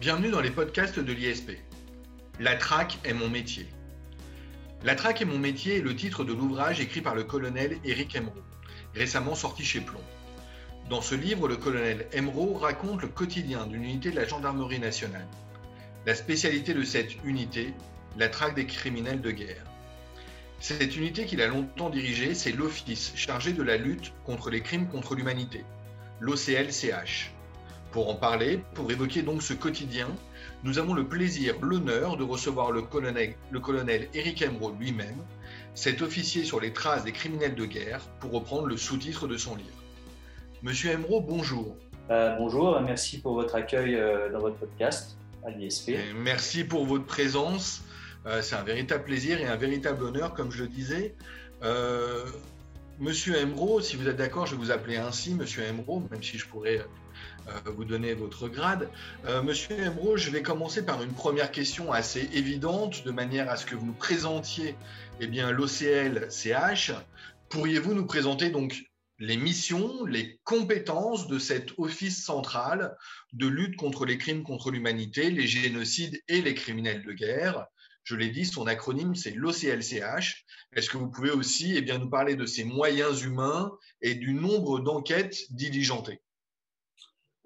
Bienvenue dans les podcasts de l'ISP. La traque est mon métier. La traque est mon métier est le titre de l'ouvrage écrit par le colonel Éric Emeraude, récemment sorti chez Plomb. Dans ce livre, le colonel Emeraude raconte le quotidien d'une unité de la gendarmerie nationale. La spécialité de cette unité, la traque des criminels de guerre. Cette unité qu'il a longtemps dirigée, c'est l'Office chargé de la lutte contre les crimes contre l'humanité, l'OCLCH. Pour en parler, pour évoquer donc ce quotidien, nous avons le plaisir, l'honneur de recevoir le colonel, le colonel Éric Emeraude lui-même, cet officier sur les traces des criminels de guerre, pour reprendre le sous-titre de son livre. Monsieur Emeraude, bonjour. Euh, bonjour, merci pour votre accueil euh, dans votre podcast à l'ISP. Merci pour votre présence. Euh, c'est un véritable plaisir et un véritable honneur, comme je le disais. Monsieur Emeraude, si vous êtes d'accord, je vais vous appeler ainsi, Monsieur Emeraude, même si je pourrais vous donner votre grade. Euh, Monsieur Emeraude, je vais commencer par une première question assez évidente, de manière à ce que vous nous présentiez eh bien, l'OCL-CH. Pourriez-vous nous présenter donc les missions, les compétences de cet office central de lutte contre les crimes contre l'humanité, les génocides et les criminels de guerre? Je l'ai dit, son acronyme, c'est l'OCLCH. Est-ce que vous pouvez aussi eh bien, nous parler de ses moyens humains et du nombre d'enquêtes diligentées?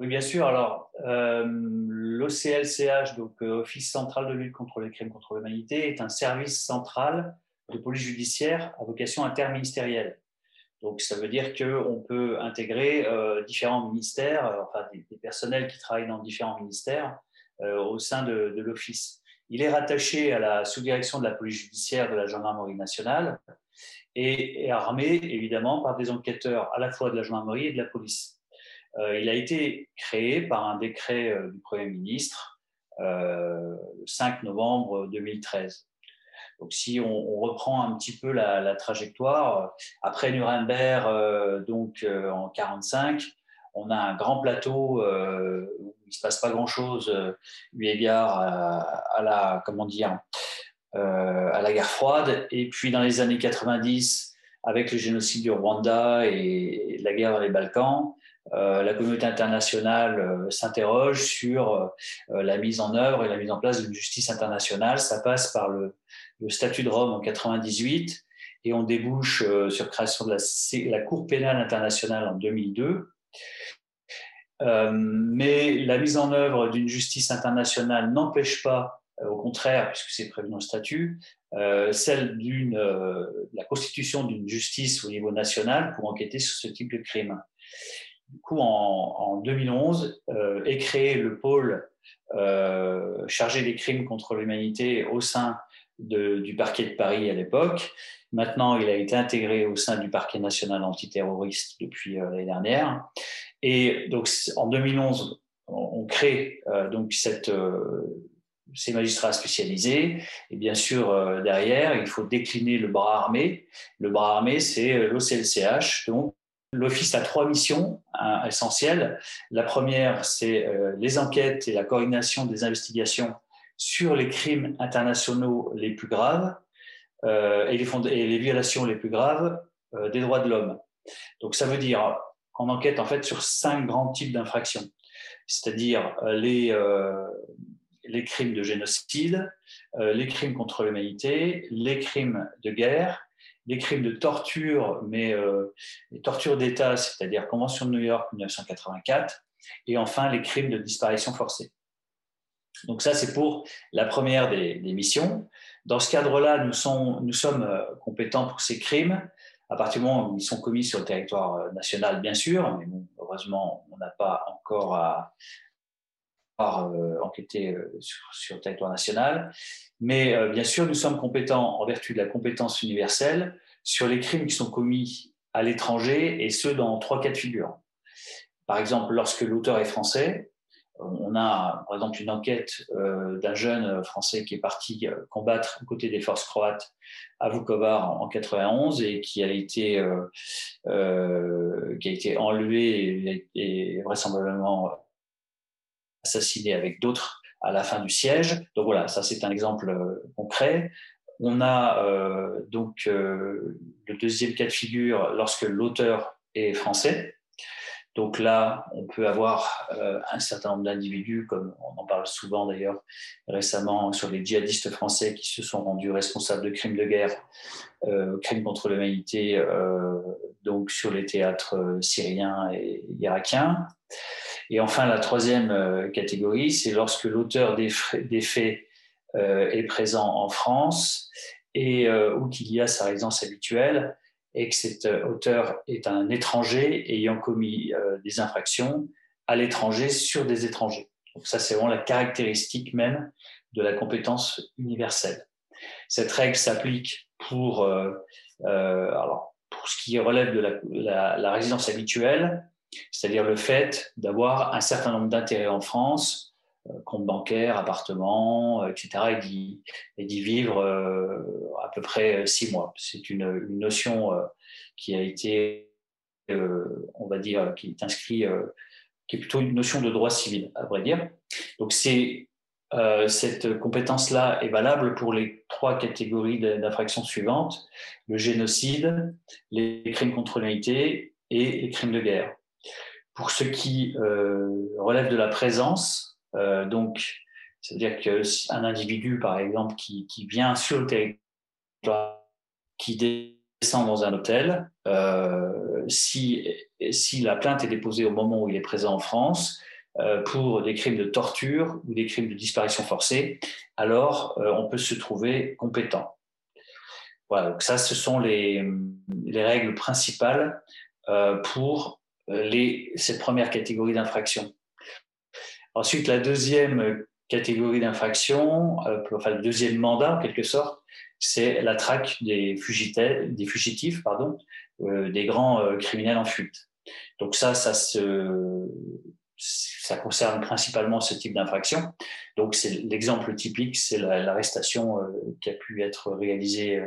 Oui, bien sûr. Alors, euh, l'OCLCH, donc euh, Office central de lutte contre les crimes contre l'humanité, est un service central de police judiciaire à vocation interministérielle. Donc, ça veut dire qu'on peut intégrer euh, différents ministères, enfin des, personnels qui travaillent dans différents ministères au sein de, l'Office. Il est rattaché à la sous-direction de la police judiciaire de la gendarmerie nationale et est armé évidemment par des enquêteurs à la fois de la gendarmerie et de la police. Euh, il a été créé par un décret euh, du Premier ministre euh, le 5 novembre 2013. Donc, si on, reprend un petit peu la, trajectoire, après Nuremberg, donc en 45, on a un grand plateau où il se passe pas grand-chose, eu égard à, la, comment dire, à la guerre froide. Et puis dans les années 90, avec le génocide du Rwanda et la guerre dans les Balkans, euh, la communauté internationale euh, s'interroge sur euh, la mise en œuvre et la mise en place d'une justice internationale. Ça passe par le, statut de Rome en 98 et on débouche sur création de la, Cour pénale internationale en 2002. mais la mise en œuvre d'une justice internationale n'empêche pas, au contraire, puisque c'est prévu dans le statut, celle la constitution d'une justice au niveau national pour enquêter sur ce type de crime du coup, en, 2011, euh, est créé le pôle euh, chargé des crimes contre l'humanité au sein du parquet de Paris à l'époque. Maintenant, il a été intégré au sein du parquet national antiterroriste depuis euh, l'année dernière. Et donc, en 2011, on, crée donc ces magistrats spécialisés. Et bien sûr, derrière, il faut décliner le bras armé. Le bras armé, c'est l'OCLCH, donc L'Office a trois missions hein, essentielles. La première, c'est euh, les enquêtes et la coordination des investigations sur les crimes internationaux les plus graves euh, et, les violations les plus graves euh, des droits de l'homme. Donc ça veut dire qu'on enquête en fait sur cinq grands types d'infractions, c'est-à-dire les, les crimes de génocide, les crimes contre l'humanité, les crimes de guerre les crimes de torture, mais euh, les tortures d'État, c'est-à-dire Convention de New York 1984, et enfin les crimes de disparition forcée. Donc ça, c'est pour la première des, missions. Dans ce cadre-là, nous, nous, sommes euh, compétents pour ces crimes, à partir du moment où ils sont commis sur le territoire euh, national, bien sûr, mais heureusement, on n'a pas encore à, enquêter sur, sur, le territoire national. Mais euh, bien sûr, nous sommes compétents en vertu de la compétence universelle sur les crimes qui sont commis à l'étranger et ceux dans trois cas de figure. Par exemple, lorsque l'auteur est français, on a par exemple une enquête euh, d'un jeune français qui est parti euh, combattre aux côtés des forces croates à Vukovar en 91 et qui a été, qui a été enlevé et vraisemblablement assassiné avec d'autres à la fin du siège. Donc voilà, ça c'est un exemple euh, concret. On a euh, donc euh, le deuxième cas de figure lorsque l'auteur est français. Donc là, on peut avoir un certain nombre d'individus, comme on en parle souvent d'ailleurs récemment sur les djihadistes français qui se sont rendus responsables de crimes de guerre, crimes contre l'humanité, donc sur les théâtres syriens et irakiens. Et enfin, la troisième catégorie, c'est lorsque l'auteur des, faits est présent en France et ou qu'il y a sa résidence habituelle et que cet euh, auteur est un étranger ayant commis euh, des infractions à l'étranger sur des étrangers. Ça, c'est vraiment la caractéristique même de la compétence universelle. Cette règle s'applique pour, euh, alors, pour ce qui relève de la résidence habituelle, c'est-à-dire le fait d'avoir un certain nombre d'intérêts en France, euh, compte bancaire, appartement, euh, etc., et d'y vivre euh, à peu près six mois. C'est une, notion qui a été, on va dire, qui est inscrite, qui est plutôt une notion de droit civil, à vrai dire. Donc cette compétence-là est valable pour les trois catégories d'infractions suivantes le génocide, les crimes contre l'humanité et les crimes de guerre. Pour ce qui relève de la présence, euh, donc, c'est-à-dire qu'un individu, par exemple, qui, qui, vient sur le territoire, qui descend dans un hôtel, euh, si, si la plainte est déposée au moment où il est présent en France, euh, pour des crimes de torture ou des crimes de disparition forcée, alors euh, on peut se trouver compétent. Voilà, donc ça, ce sont les, les règles principales euh, pour les, cette première catégorie d'infractions. Ensuite, la deuxième catégorie d'infraction, euh, enfin le deuxième mandat en quelque sorte, c'est la traque des, des fugitifs, pardon, euh, des grands euh, criminels en fuite. Donc ça, ça, se, ça concerne principalement ce type d'infraction. Donc c'est l'exemple typique, c'est l'arrestation qui a pu être réalisée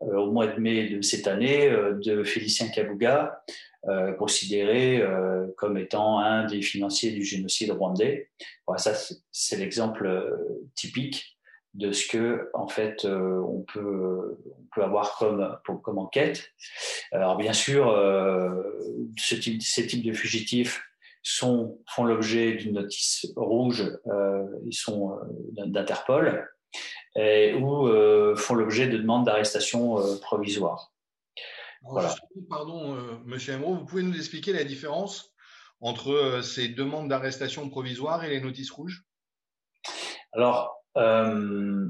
au mois de mai de cette année de Félicien Kabouga, euh, considéré euh, comme étant un des financiers du génocide rwandais. Voilà, ça, c'est l'exemple euh, typique de ce que en fait on peut on peut avoir comme comme enquête. Alors bien sûr, ce type, ces types de fugitifs sont font l'objet d'une notice rouge. ils sont d'Interpol ou font l'objet de demandes d'arrestation provisoire. Pardon, euh, Monsieur Emro, vous pouvez nous expliquer la différence entre euh, ces demandes d'arrestation provisoire et les notices rouges? Alors, euh,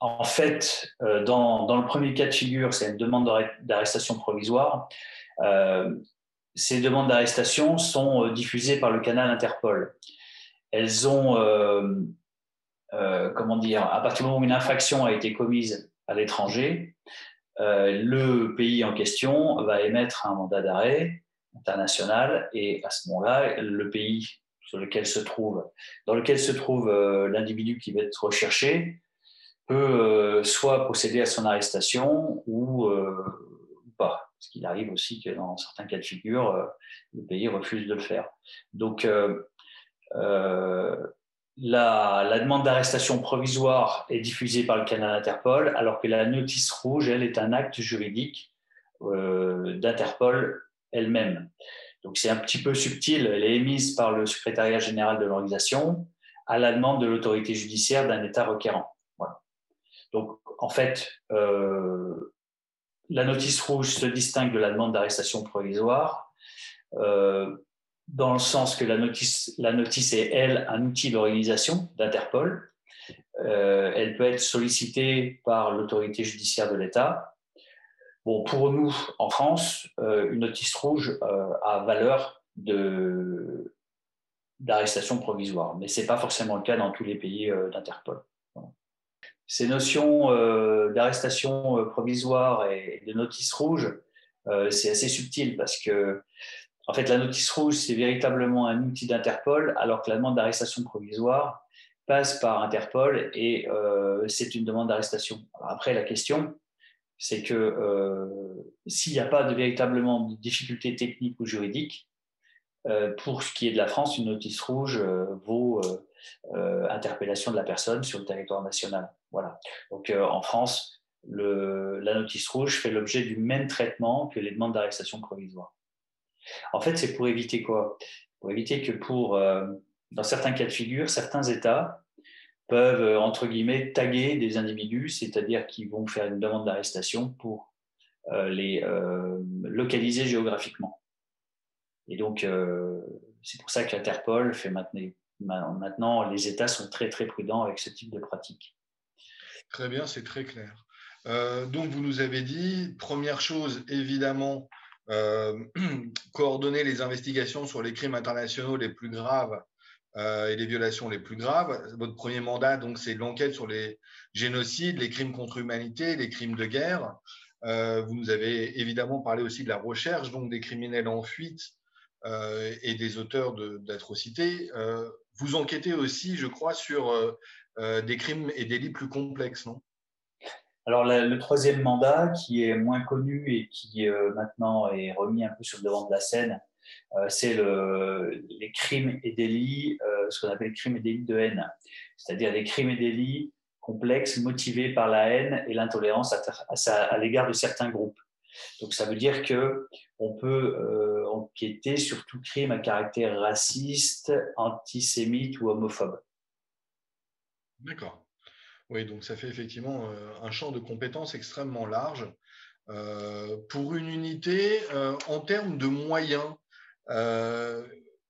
en fait, dans, dans, le premier cas de figure, c'est une demande d'arrestation provisoire. ces demandes d'arrestation sont diffusées par le canal Interpol. Elles ont, comment dire, à partir du moment où une infraction a été commise à l'étranger, euh, le pays en question va émettre un mandat d'arrêt international et à ce moment-là, le pays dans lequel se trouve euh, l'individu qui va être recherché peut euh, soit procéder à son arrestation ou, pas. Ce qu'il arrive aussi que dans certains cas de figure, le pays refuse de le faire. Donc, la, demande d'arrestation provisoire est diffusée par le canal Interpol, alors que la notice rouge, elle, est un acte juridique euh, d'Interpol elle-même. Donc c'est un petit peu subtil, elle est émise par le secrétariat général de l'organisation à la demande de l'autorité judiciaire d'un État requérant. Donc en fait, euh, la notice rouge se distingue de la demande d'arrestation provisoire. Euh, dans le sens que la notice, la notice est, elle, un outil d'organisation d'Interpol. Euh, elle peut être sollicitée par l'autorité judiciaire de l'État. Bon, pour nous, en France, euh, une notice rouge euh, a valeur de, d'arrestation provisoire, mais ce n'est pas forcément le cas dans tous les pays d'Interpol. Ces notions d'arrestation provisoire et de notice rouge, c'est assez subtil parce que en fait, la notice rouge, c'est véritablement un outil d'Interpol, alors que la demande d'arrestation provisoire passe par Interpol et euh, c'est une demande d'arrestation. Après, la question, c'est que euh, s'il n'y a pas de véritablement de difficultés techniques ou juridiques, euh, pour ce qui est de la France, une notice rouge vaut interpellation de la personne sur le territoire national. Voilà. Donc en France, la notice rouge fait l'objet du même traitement que les demandes d'arrestation provisoire. En fait, c'est pour éviter quoi? Pour éviter que pour, euh, dans certains cas de figure, certains États peuvent, euh, entre guillemets, taguer des individus, c'est-à-dire qu'ils vont faire une demande d'arrestation pour les localiser géographiquement. Et donc, c'est pour ça que l'Interpol fait maintenant, maintenant, les États sont très très prudents avec ce type de pratique. Très bien, c'est très clair. Euh, donc, vous nous avez dit, première chose, évidemment, euh, coordonner les investigations sur les crimes internationaux les plus graves euh, et les violations les plus graves. Votre premier mandat, donc, c'est l'enquête sur les génocides, les crimes contre l'humanité, les crimes de guerre. vous nous avez évidemment parlé aussi de la recherche, donc des criminels en fuite et des auteurs d'atrocités. vous enquêtez aussi, je crois, sur des crimes et délits plus complexes, non? Alors, le troisième mandat, qui est moins connu et qui euh, maintenant est remis un peu sur le devant de la scène, euh, c'est le, les crimes et délits, euh, ce qu'on appelle les crimes et délits de haine, c'est-à-dire des crimes et délits complexes motivés par la haine et l'intolérance à, à l'égard de certains groupes. Donc, ça veut dire que on peut enquêter sur tout crime à caractère raciste, antisémite ou homophobe. D'accord. Oui, donc ça fait effectivement euh, un champ de compétences extrêmement large. Euh, pour une unité, euh, en termes de moyens,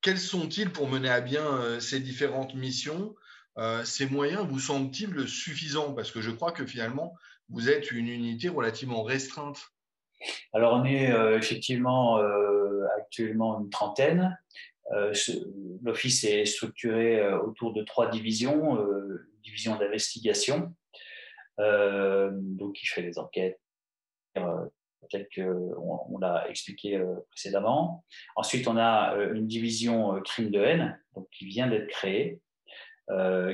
quels sont-ils pour mener à bien ces différentes missions? Ces moyens vous semblent-ils suffisants? Parce que je crois que finalement, vous êtes une unité relativement restreinte. Alors, on est effectivement actuellement une trentaine. L'office est structuré autour de trois divisions division d'investigation, euh, donc qui fait les enquêtes euh, tel qu'on on, l'a expliqué euh, précédemment. Ensuite, on a une division crime de haine, donc qui vient d'être créée,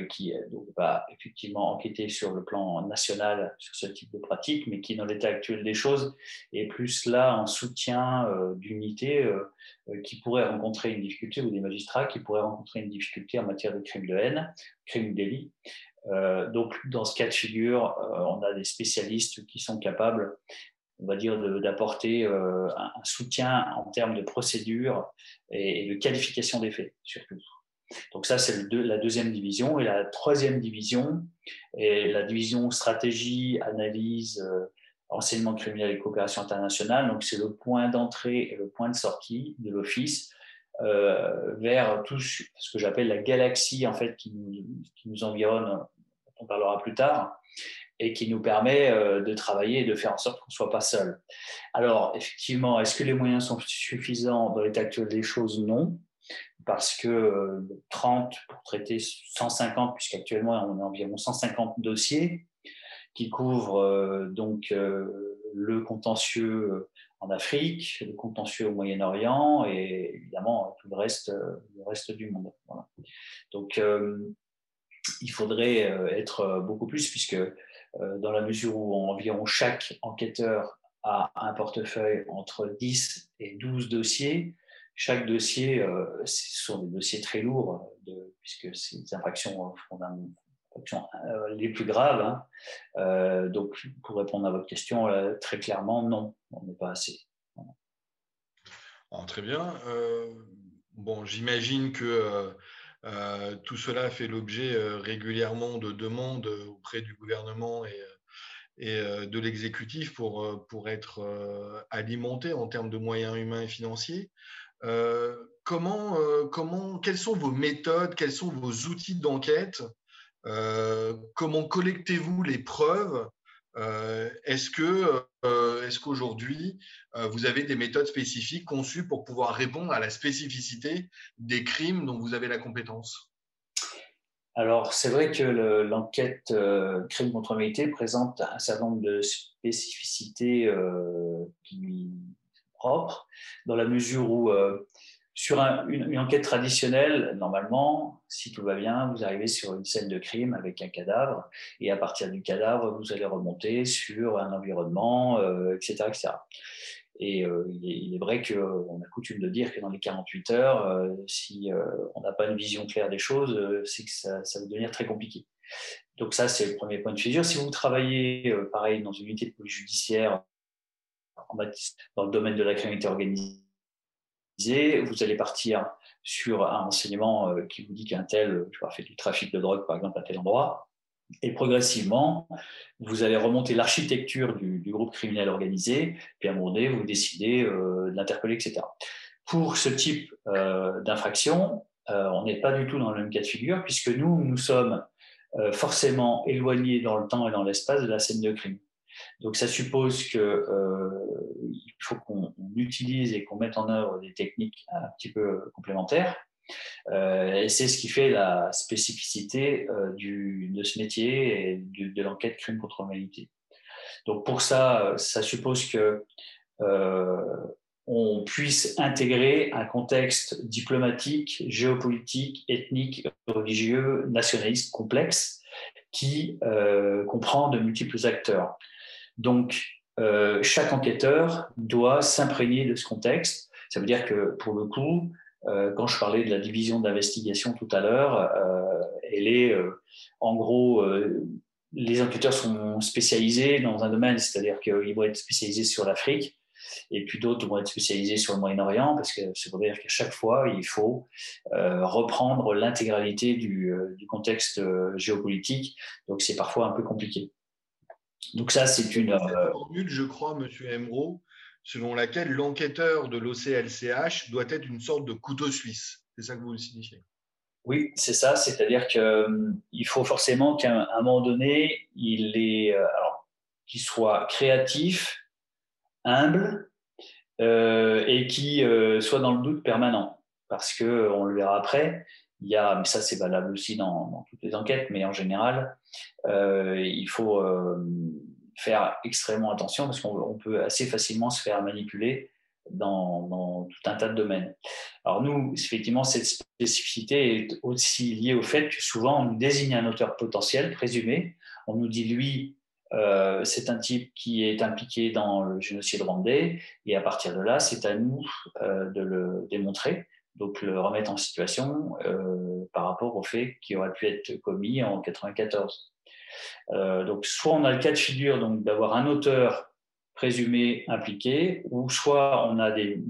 qui donc, va effectivement enquêter sur le plan national sur ce type de pratique, mais qui, dans l'état actuel des choses, est plus là en soutien d'unités qui pourraient rencontrer une difficulté, ou des magistrats qui pourraient rencontrer une difficulté en matière de crime de haine, crime délit, euh, donc, dans ce cas de figure, euh, on a des spécialistes qui sont capables, on va dire, d'apporter euh, un, soutien en termes de procédure et, de qualification des faits, surtout. Donc ça, c'est la deuxième division. Et la troisième division est la division stratégie, analyse, enseignement criminel et coopération internationale. Donc c'est le point d'entrée et le point de sortie de l'office vers tout ce que j'appelle la galaxie en fait qui qui nous environne on parlera plus tard, et qui nous permet euh, de travailler et de faire en sorte qu'on ne soit pas seul. Alors, effectivement, est-ce que les moyens sont suffisants dans l'état actuel des choses? Non, parce que 30 euh, pour traiter 150, puisqu'actuellement on a environ 150 dossiers qui couvrent euh, donc le contentieux en Afrique, le contentieux au Moyen-Orient et évidemment tout le reste, le reste du monde. Donc, il faudrait euh, être euh, beaucoup plus, puisque euh, dans la mesure où environ chaque enquêteur a un portefeuille entre 10 et 12 dossiers, chaque dossier, ce sont des dossiers très lourds, puisque c'est des infractions, les plus graves. Hein. donc, pour répondre à votre question, très clairement, non, on n'est pas assez. Ah, très bien. bon, j'imagine que euh, tout cela fait l'objet euh, régulièrement de demandes auprès du gouvernement et, euh, de l'exécutif pour, pour être alimenté en termes de moyens humains et financiers. Comment, comment, quelles sont vos méthodes, quels sont vos outils d'enquête Comment collectez-vous les preuves euh, est-ce que euh, est-ce qu'aujourd'hui euh, vous avez des méthodes spécifiques conçues pour pouvoir répondre à la spécificité des crimes dont vous avez la compétence? Alors, c'est vrai que l'enquête crime contre l'humanité présente un certain nombre de spécificités qui dans la mesure où sur une, enquête traditionnelle, normalement, si tout va bien, vous arrivez sur une scène de crime avec un cadavre, et à partir du cadavre, vous allez remonter sur un environnement, etc., euh, etc. Et euh, il, est, vrai qu'on a coutume de dire que dans les 48 heures, euh, si on n'a pas une vision claire des choses, c'est que ça, ça, va devenir très compliqué. Donc ça, c'est le premier point de figure. Si vous travaillez, pareil, dans une unité de police judiciaire, dans le domaine de la criminalité organisée, vous allez partir sur un renseignement qui vous dit qu'un tel fait du trafic de drogue, par exemple, à tel endroit. Et progressivement, vous allez remonter l'architecture du, groupe criminel organisé, puis à un moment donné, vous décidez de l'interpeller, etc. Pour ce type d'infraction, on n'est pas du tout dans le même cas de figure, puisque nous, nous sommes forcément éloignés dans le temps et dans l'espace de la scène de crime. Donc ça suppose qu'il euh, faut qu'on utilise et qu'on mette en œuvre des techniques un petit peu complémentaires. Euh, et c'est ce qui fait la spécificité euh, de ce métier et de l'enquête crime contre l'humanité. Donc pour ça, ça suppose que on puisse intégrer un contexte diplomatique, géopolitique, ethnique, religieux, nationaliste complexe qui comprend de multiples acteurs. Donc, euh, chaque enquêteur doit s'imprégner de ce contexte. Ça veut dire que, pour le coup, euh, quand je parlais de la division d'investigation tout à l'heure, euh, elle est, en gros, les enquêteurs sont spécialisés dans un domaine, c'est-à-dire qu'ils vont être spécialisés sur l'Afrique, et puis d'autres vont être spécialisés sur le Moyen-Orient, parce que c'est pour dire qu'à chaque fois, il faut reprendre l'intégralité du, du, contexte géopolitique. Donc, c'est parfois un peu compliqué. Donc ça, c'est une... Euh, formule, je crois, Monsieur Emro, selon laquelle l'enquêteur de l'OCLCH doit être une sorte de couteau suisse. C'est ça que vous signifiez? Oui, c'est ça. C'est-à-dire qu'il euh, faut forcément qu'à un moment donné, il est, euh, qu'il soit créatif, humble et qui soit dans le doute permanent. Parce que on le verra après. Il y a, mais ça c'est valable aussi dans, toutes les enquêtes, mais en général, il faut faire extrêmement attention parce qu'on peut assez facilement se faire manipuler dans, tout un tas de domaines. Alors nous, effectivement, cette spécificité est aussi liée au fait que souvent on nous désigne un auteur potentiel, présumé. On nous dit, lui, euh, c'est un type qui est impliqué dans le génocide rwandais, et à partir de là, c'est à nous euh, de le démontrer, donc le remettre en situation euh, par rapport aux faits qui auraient pu être commis en 1994. Euh, donc, soit on a le cas de figure donc d'avoir un auteur présumé impliqué, ou soit on a des,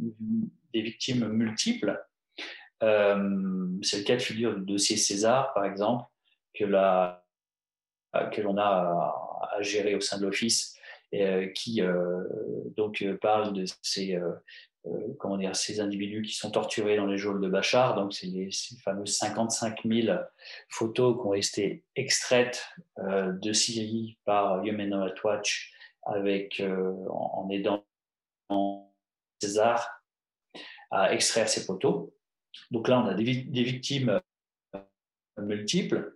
victimes multiples. Euh, c'est le cas de figure du dossier César, par exemple, que que l'on a à, gérer au sein de l'office, qui donc parle de ces comment dire, ces individus qui sont torturés dans les geôles de Bachar. Donc, c'est ces fameuses 55 000 photos qui ont été extraites euh, de Syrie par Rights Watch avec, euh, en, aidant César à extraire ces photos. Donc là, on a des, victimes multiples.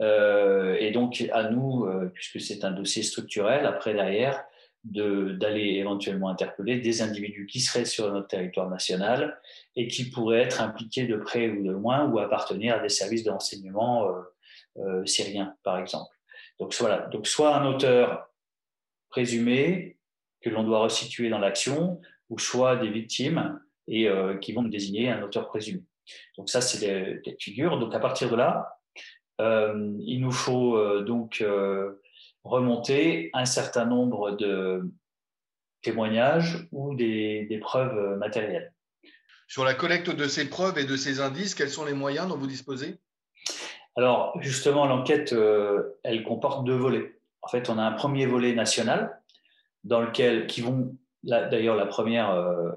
et donc, à nous, puisque c'est un dossier structurel, après, derrière, d'aller éventuellement interpeller des individus qui seraient sur notre territoire national et qui pourraient être impliqués de près ou de loin ou appartenir à des services de renseignement euh, euh, syriens, par exemple. Donc voilà, donc soit un auteur présumé que l'on doit resituer dans l'action, ou soit des victimes et euh, qui vont désigner un auteur présumé. Donc ça, c'est des, figures. Donc à partir de là, il nous faut donc remonter un certain nombre de témoignages ou des, preuves matérielles. Sur la collecte de ces preuves et de ces indices, quels sont les moyens dont vous disposez? Alors, justement, l'enquête, euh, elle comporte deux volets. En fait, on a un premier volet national, dans lequel, qui vont, d'ailleurs, la première, euh,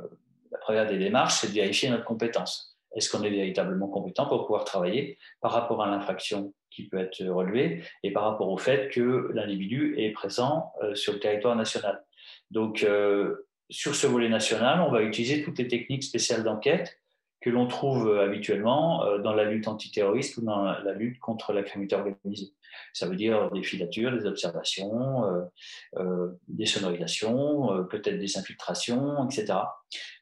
la première des démarches, c'est de vérifier notre compétence. Est-ce qu'on est véritablement compétent pour pouvoir travailler par rapport à l'infraction qui peut être relevé et par rapport au fait que l'individu est présent euh, sur le territoire national? Donc, euh, sur ce volet national, on va utiliser toutes les techniques spéciales d'enquête que l'on trouve euh, habituellement dans la lutte antiterroriste ou dans la lutte contre la criminalité organisée. Ça veut dire des filatures, des observations, des sonorisations, peut-être des infiltrations, etc.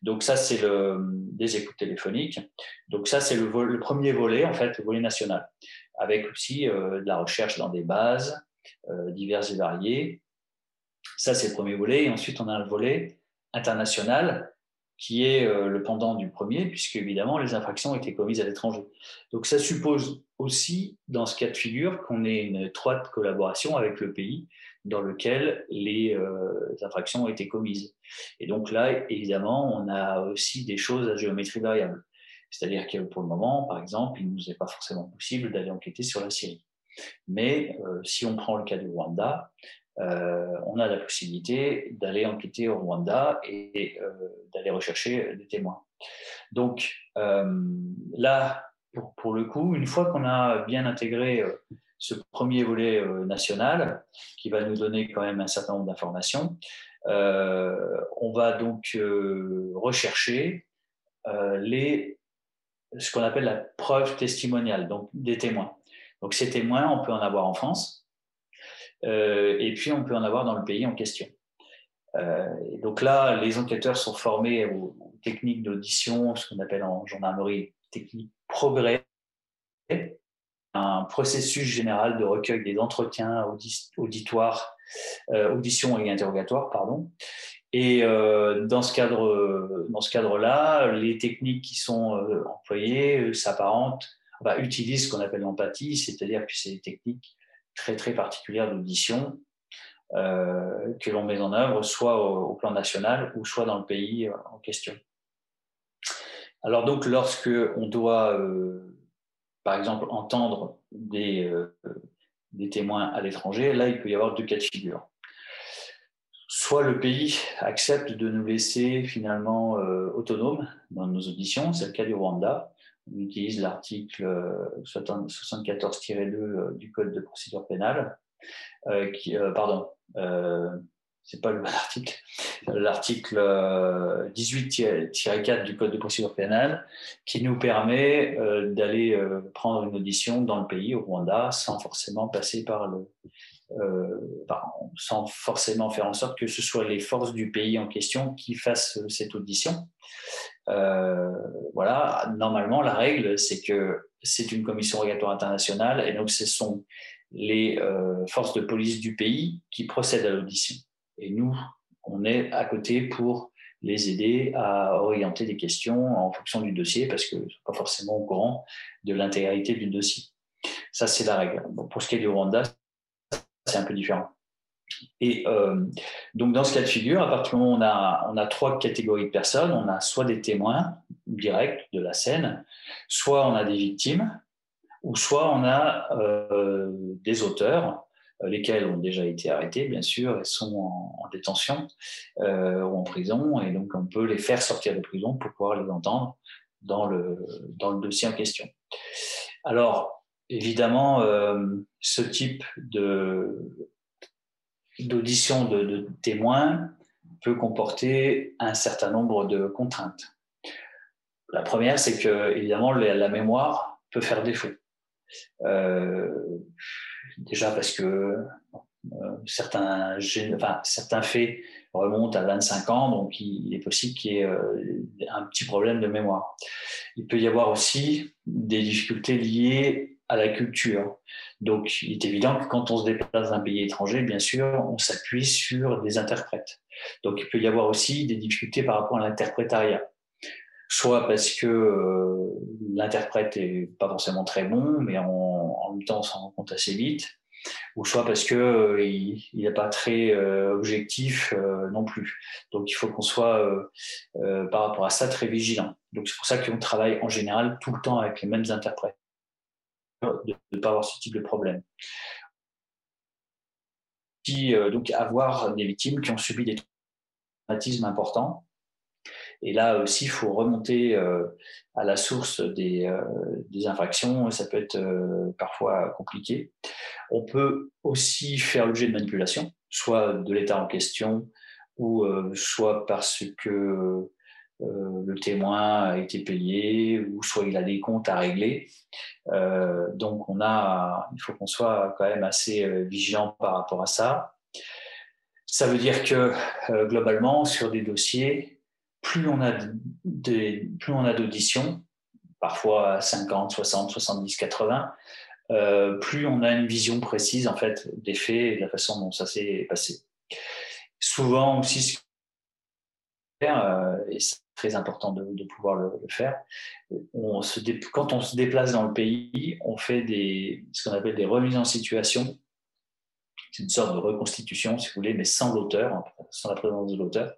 Donc ça, c'est le, des écoutes téléphoniques. Donc ça, c'est le, le, premier volet, en fait, le volet national avec aussi euh, de la recherche dans des bases euh, diverses et variées. Ça, c'est le premier volet. Et ensuite, on a le volet international qui est euh, le pendant du premier, puisque évidemment, les infractions été commises à l'étranger. Donc, ça suppose aussi, dans ce cas de figure, qu'on ait une étroite collaboration avec le pays dans lequel les infractions ont été commises. Et donc là, évidemment, on a aussi des choses à géométrie variable. C'est-à-dire que pour le moment, par exemple, il ne nous est pas forcément possible d'aller enquêter sur la Syrie. Mais si on prend le cas du Rwanda, on a la possibilité d'aller enquêter au Rwanda et d'aller rechercher des témoins. Donc là, pour, le coup, une fois qu'on a bien intégré euh, ce premier volet euh, national, qui va nous donner quand même un certain nombre d'informations, euh, on va donc rechercher les, ce qu'on appelle la preuve testimoniale, donc des témoins. Donc ces témoins, on peut en avoir en France, et puis on peut en avoir dans le pays en question. donc là, les enquêteurs sont formés aux, techniques d'audition, ce qu'on appelle en gendarmerie technique progrès, un processus général de recueil des entretiens auditoires, euh, auditions et interrogatoires, pardon. Et euh, dans ce cadre, dans ce cadre-là, les techniques qui sont euh, employées s'apparentent, bah, utilisent ce qu'on appelle l'empathie, c'est-à-dire que c'est des techniques très très particulières d'audition que l'on met en œuvre, soit au, plan national ou soit dans le pays en question. Alors donc, lorsque on doit, euh, par exemple, entendre des, euh, des témoins à l'étranger, là, il peut y avoir deux cas de figure. Soit le pays accepte de nous laisser finalement euh, autonomes dans nos auditions, c'est le cas du Rwanda. On utilise l'article 74-2 du Code de procédure pénale, qui, pardon, c'est pas le bon article, l'article 18-4 euh, du Code de procédure pénale, qui nous permet euh, d'aller euh, prendre une audition dans le pays, au Rwanda, sans forcément passer par le, sans forcément faire en sorte que ce soit les forces du pays en question qui fassent cette audition. Voilà, normalement, la règle, c'est que c'est une commission rogatoire internationale et donc ce sont les forces de police du pays qui procèdent à l'audition. Et nous, on est à côté pour les aider à orienter des questions en fonction du dossier parce que ne sont pas forcément au courant de l'intégralité du dossier. Ça, c'est la règle. pour ce qui est du Rwanda, c'est un peu différent. Et euh, donc, dans ce cas de figure, à partir du moment où on a, trois catégories de personnes, on a soit des témoins directs de la scène, soit on a des victimes, ou soit on a euh, des auteurs euh, lesquels ont déjà été arrêtés, bien sûr, et sont en, détention ou en prison, et donc on peut les faire sortir de prison pour pouvoir les entendre dans le, dans le dossier en question. Alors, évidemment, ce type d'audition de, témoins peut comporter un certain nombre de contraintes. La première, c'est que, évidemment, la, mémoire peut faire défaut. Euh, déjà parce que euh, certains, certains faits remontent à 25 ans, donc il est possible qu'il y ait euh, un petit problème de mémoire. Il peut y avoir aussi des difficultés liées à la culture. Donc, il est évident que quand on se déplace dans un pays étranger, bien sûr, on s'appuie sur des interprètes. Donc, il peut y avoir aussi des difficultés par rapport à l'interprétariat. Soit parce que euh, l'interprète est pas forcément très bon, mais en en même temps, on s'en rend compte assez vite, ou soit parce que euh, il n'est pas très euh, objectif euh, non plus. Donc il faut qu'on soit par rapport à ça très vigilant. Donc c'est pour ça qu'on travaille en général tout le temps avec les mêmes interprètes, de ne pas avoir ce type de problème. Puis, donc avoir des victimes qui ont subi des traumatismes importants et là aussi, il faut remonter euh, à la source des, euh, des, infractions. Ça peut être euh, parfois compliqué. On peut aussi faire l'objet de manipulation, soit de l'État en question, ou soit parce que le témoin a été payé, ou soit il a des comptes à régler. donc, on a, il faut qu'on soit quand même assez vigilant par rapport à ça. Ça veut dire que globalement, sur des dossiers, plus on a plus on a d'auditions, parfois 50, 60, 70, 80, plus on a une vision précise en fait des faits et de la façon dont ça s'est passé. Souvent aussi, euh, et c'est très important de, pouvoir le, faire, quand on se déplace dans le pays, on fait ce qu'on appelle des remises en situation C'est une sorte de reconstitution, si vous voulez, mais sans l'auteur, sans la présence de l'auteur.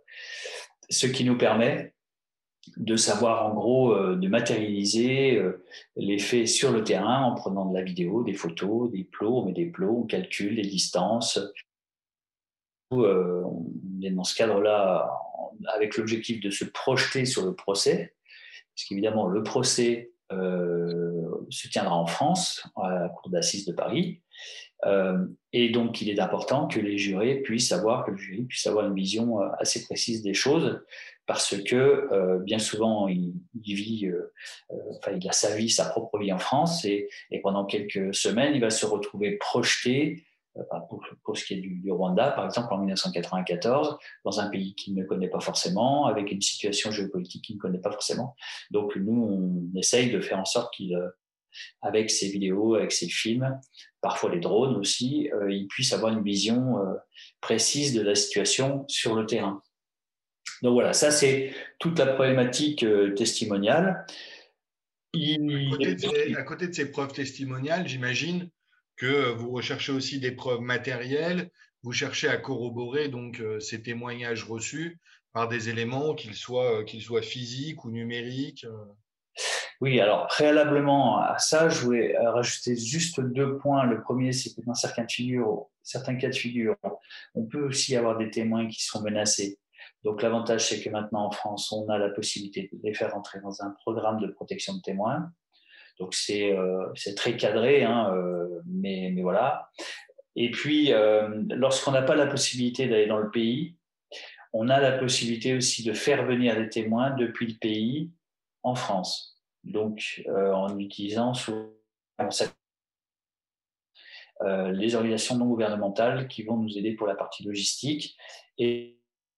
Ce qui nous permet de savoir en gros, euh, de matérialiser euh, les faits sur le terrain en prenant de la vidéo, des photos, des plots, met des plots, on calcule les distances. Euh, on est dans ce cadre-là avec l'objectif de se projeter sur le procès, parce qu'évidemment le procès se tiendra en France, à la Cour d'assises de Paris, et donc il est important que les jurés puissent avoir, que le jury puisse avoir une vision assez précise des choses, parce que euh, bien souvent, il, vit, euh, euh, enfin, il a sa vie, sa propre vie en France, et, pendant quelques semaines, il va se retrouver projeté, pour, ce qui est du, Rwanda, par exemple, en 1994, dans un pays qu'il ne connaît pas forcément, avec une situation géopolitique qu'il ne connaît pas forcément. Donc, nous, on essaye de faire en sorte qu'il, avec ses vidéos, avec ses films, parfois les drones aussi, il puisse avoir une vision précise de la situation sur le terrain. Donc voilà, ça c'est toute la problématique euh, testimoniale. À, côté de ces, preuves testimoniales, j'imagine que vous recherchez aussi des preuves matérielles, vous cherchez à corroborer donc euh, ces témoignages reçus par des éléments, qu'ils soient, euh, qu'ils soient physiques ou numériques. Oui, alors préalablement à ça, je voulais rajouter juste deux points. Le premier, c'est que dans certains cas de figure, on peut aussi avoir des témoins qui sont menacés. Donc l'avantage, c'est que maintenant en France, on a la possibilité de les faire entrer dans un programme de protection de témoins. Donc c'est euh, très cadré, hein, euh, mais, mais, voilà. Et puis, euh, lorsqu'on n'a pas la possibilité d'aller dans le pays, on a la possibilité aussi de faire venir des témoins depuis le pays en France. Donc en utilisant les organisations non gouvernementales qui vont nous aider pour la partie logistique et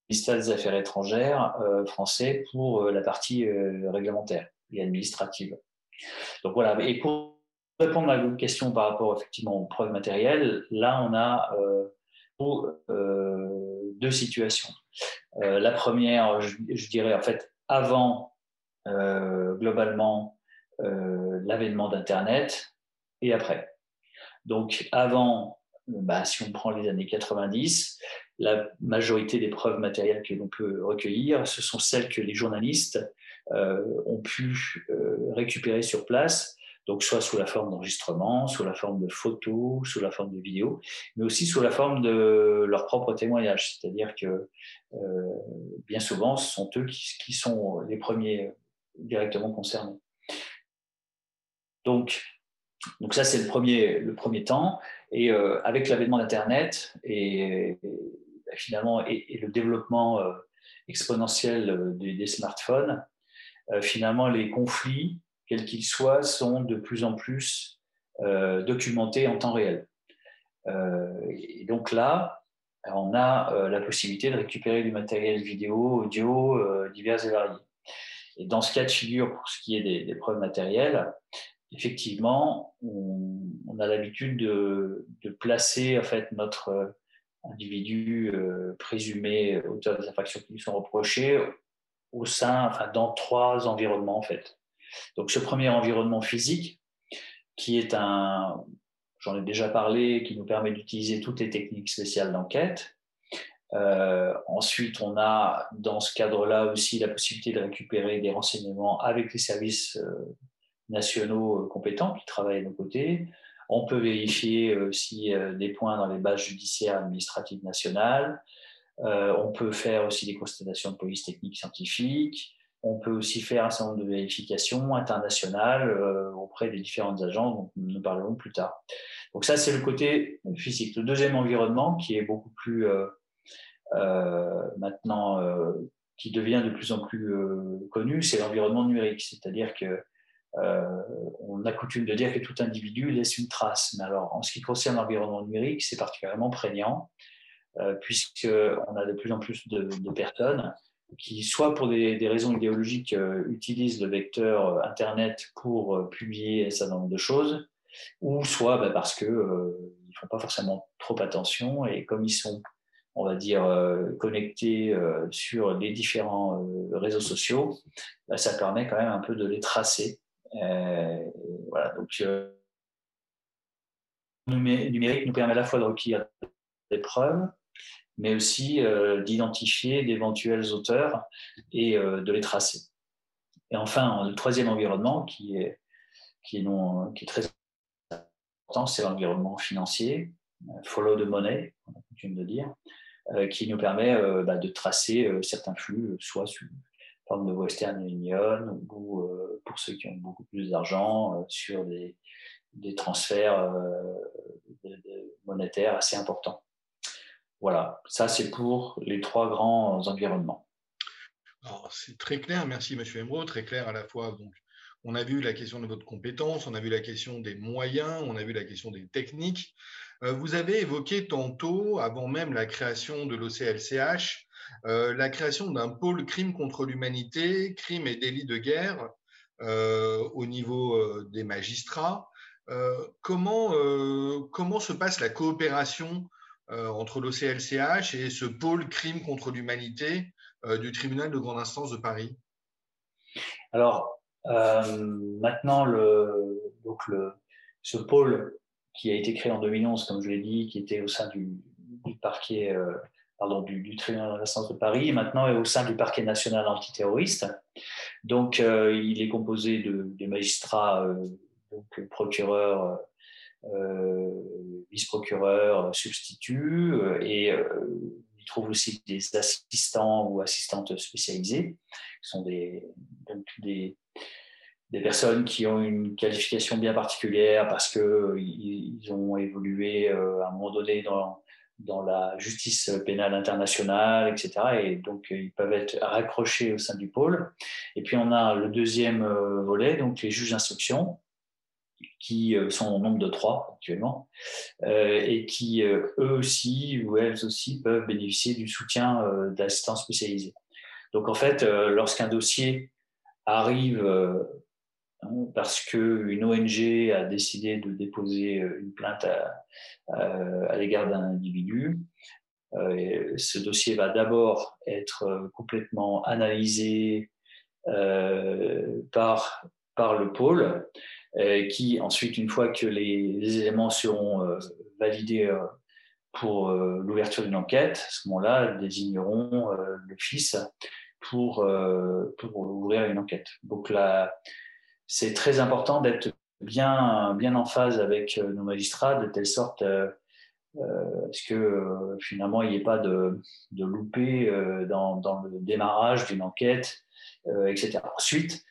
ministère des Affaires étrangères euh, français pour euh, la partie euh, réglementaire et administrative. Donc voilà, et pour répondre à votre question par rapport effectivement aux preuves matérielles, là on a deux situations. la première, je, dirais en fait avant globalement l'avènement d'Internet et après. Donc avant, bah, si on prend les années 90, la majorité des preuves matérielles que l'on peut recueillir, ce sont celles que les journalistes euh, ont pu euh, récupérer sur place, donc soit sous la forme d'enregistrement, sous la forme de photos, sous la forme de vidéos, mais aussi sous la forme de leur propre témoignage. C'est-à-dire que euh, bien souvent, ce sont eux qui, sont les premiers directement concernés. Donc, donc ça, c'est le premier, le premier temps. Et avec l'avènement d'Internet et, finalement, et, le développement euh, exponentiel euh, des, smartphones, euh, finalement, les conflits, quels qu'ils soient, sont de plus en plus documentés en temps réel. et donc là, on a la possibilité de récupérer du matériel vidéo, audio, divers et variés. Et dans ce cas de figure, pour ce qui est des, preuves matérielles, effectivement, on, a l'habitude de, placer en fait notre individus euh, présumés auteurs des infractions qui lui sont reprochées au sein, enfin, dans trois environnements en fait. Donc ce premier environnement physique, qui est un, j'en ai déjà parlé, qui nous permet d'utiliser toutes les techniques spéciales d'enquête. Euh, ensuite, on a dans ce cadre-là aussi la possibilité de récupérer des renseignements avec les services euh, nationaux compétents qui travaillent à nos côtés. On peut vérifier aussi euh, des points dans les bases judiciaires administratives nationales. Euh, on peut faire aussi des constatations de police technique scientifique. On peut aussi faire un certain nombre de vérifications internationales euh, auprès des différentes agences dont nous parlerons plus tard. Donc ça, c'est le côté physique. Le deuxième environnement, qui est beaucoup plus maintenant, qui devient de plus en plus connu, c'est l'environnement numérique. C'est-à-dire que euh, on a coutume de dire que tout individu laisse une trace. Mais alors, en ce qui concerne l'environnement numérique, c'est particulièrement prégnant, euh, puisqu'on a de plus en plus de, personnes qui, soit pour des, raisons idéologiques, euh, utilisent le vecteur Internet pour publier un certain nombre de choses, ou soit bah, parce qu'ils ne font pas forcément trop attention, et comme ils sont on va dire, connectés sur les différents réseaux sociaux, bah, ça permet quand même un peu de les tracer. Euh, voilà, donc, euh, numérique nous permet à la fois de recueillir des preuves, mais aussi d'identifier d'éventuels auteurs et de les tracer. Et enfin, le troisième environnement qui est, qui est, très important, c'est l'environnement financier, follow the money, on a coutume de dire, qui nous permet bah, de tracer certains flux, soit sous forme de Western Union ou pour ceux qui ont beaucoup plus d'argent, sur des, des transferts euh, monétaires assez importants. Voilà, ça c'est pour les trois grands environnements. C'est très clair, merci Monsieur Emro, très clair à la fois. Donc, on a vu la question de votre compétence, on a vu la question des moyens, on a vu la question des techniques. Euh, vous avez évoqué tantôt, avant même la création de l'OCLCH, euh, la création d'un pôle crime contre l'humanité, crime et délits de guerre au niveau des magistrats. Euh, comment, euh, comment se passe la coopération euh, entre l'OCLCH et ce pôle crime contre l'humanité du tribunal de grande instance de Paris Alors, maintenant, le, donc ce pôle qui a été créé en 2011, comme je l'ai dit, qui était au sein du, parquet, pardon, du, tribunal de grande instance de Paris, maintenant est au sein du parquet national antiterroriste. Donc, il est composé de, magistrats donc procureur, euh, vice-procureur, substitut, euh, et euh, il trouve aussi des assistants ou assistantes spécialisées, qui sont des, des, personnes qui ont une qualification bien particulière parce qu'ils ont évolué à un moment donné dans, dans la justice pénale internationale, etc. Et donc, ils peuvent être raccrochés au sein du pôle. Et puis, on a le deuxième volet, donc les juges d'instruction, qui euh, sont au nombre de trois actuellement, euh, et qui euh, eux aussi ou elles aussi peuvent bénéficier du soutien d'assistants spécialisés. Donc en fait, lorsqu'un dossier arrive hein, parce qu'une ONG a décidé de déposer une plainte à, l'égard d'un individu, ce dossier va d'abord être complètement analysé par, par le pôle euh, qui ensuite, une fois que les, éléments seront euh, validés euh, pour l'ouverture d'une enquête, à ce moment-là, désigneront le fils pour, pour ouvrir une enquête. Donc là, c'est très important d'être bien, bien en phase avec nos magistrats, de telle sorte euh, que finalement il n'y ait pas de, de loupé dans, dans, le démarrage d'une enquête, etc. Ensuite,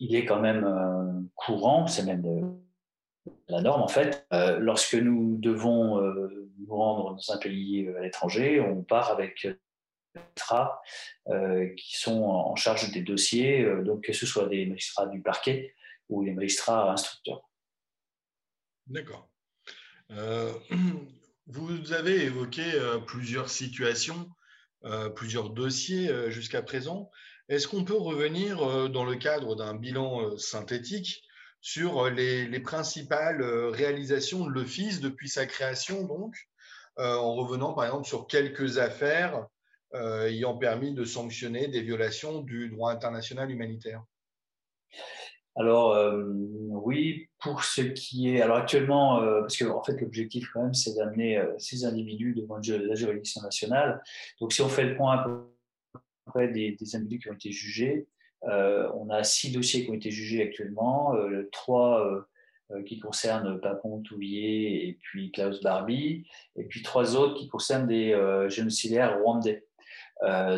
il est quand même euh, courant, c'est même euh, la norme en fait. Euh, lorsque nous devons nous rendre dans un pays à l'étranger, on part avec magistrats qui sont en charge des dossiers, donc que ce soit des magistrats du parquet ou des magistrats instructeurs. D'accord. vous avez évoqué plusieurs situations, plusieurs dossiers jusqu'à présent. Est-ce qu'on peut revenir euh, dans le cadre d'un bilan euh, synthétique sur euh, les, principales réalisations de l'Office depuis sa création, donc, en revenant par exemple sur quelques affaires ayant permis de sanctionner des violations du droit international humanitaire? Alors oui, pour ce qui est, alors actuellement, parce que en fait l'objectif quand même c'est d'amener ces individus devant la juridiction nationale. Donc si on fait le point un peu des, individus qui ont été jugés. Euh, on a six dossiers qui ont été jugés actuellement, euh, trois euh, qui concernent Papon, Touvier et puis Klaus Barbie, et puis trois autres qui concernent des génocidaires rwandais.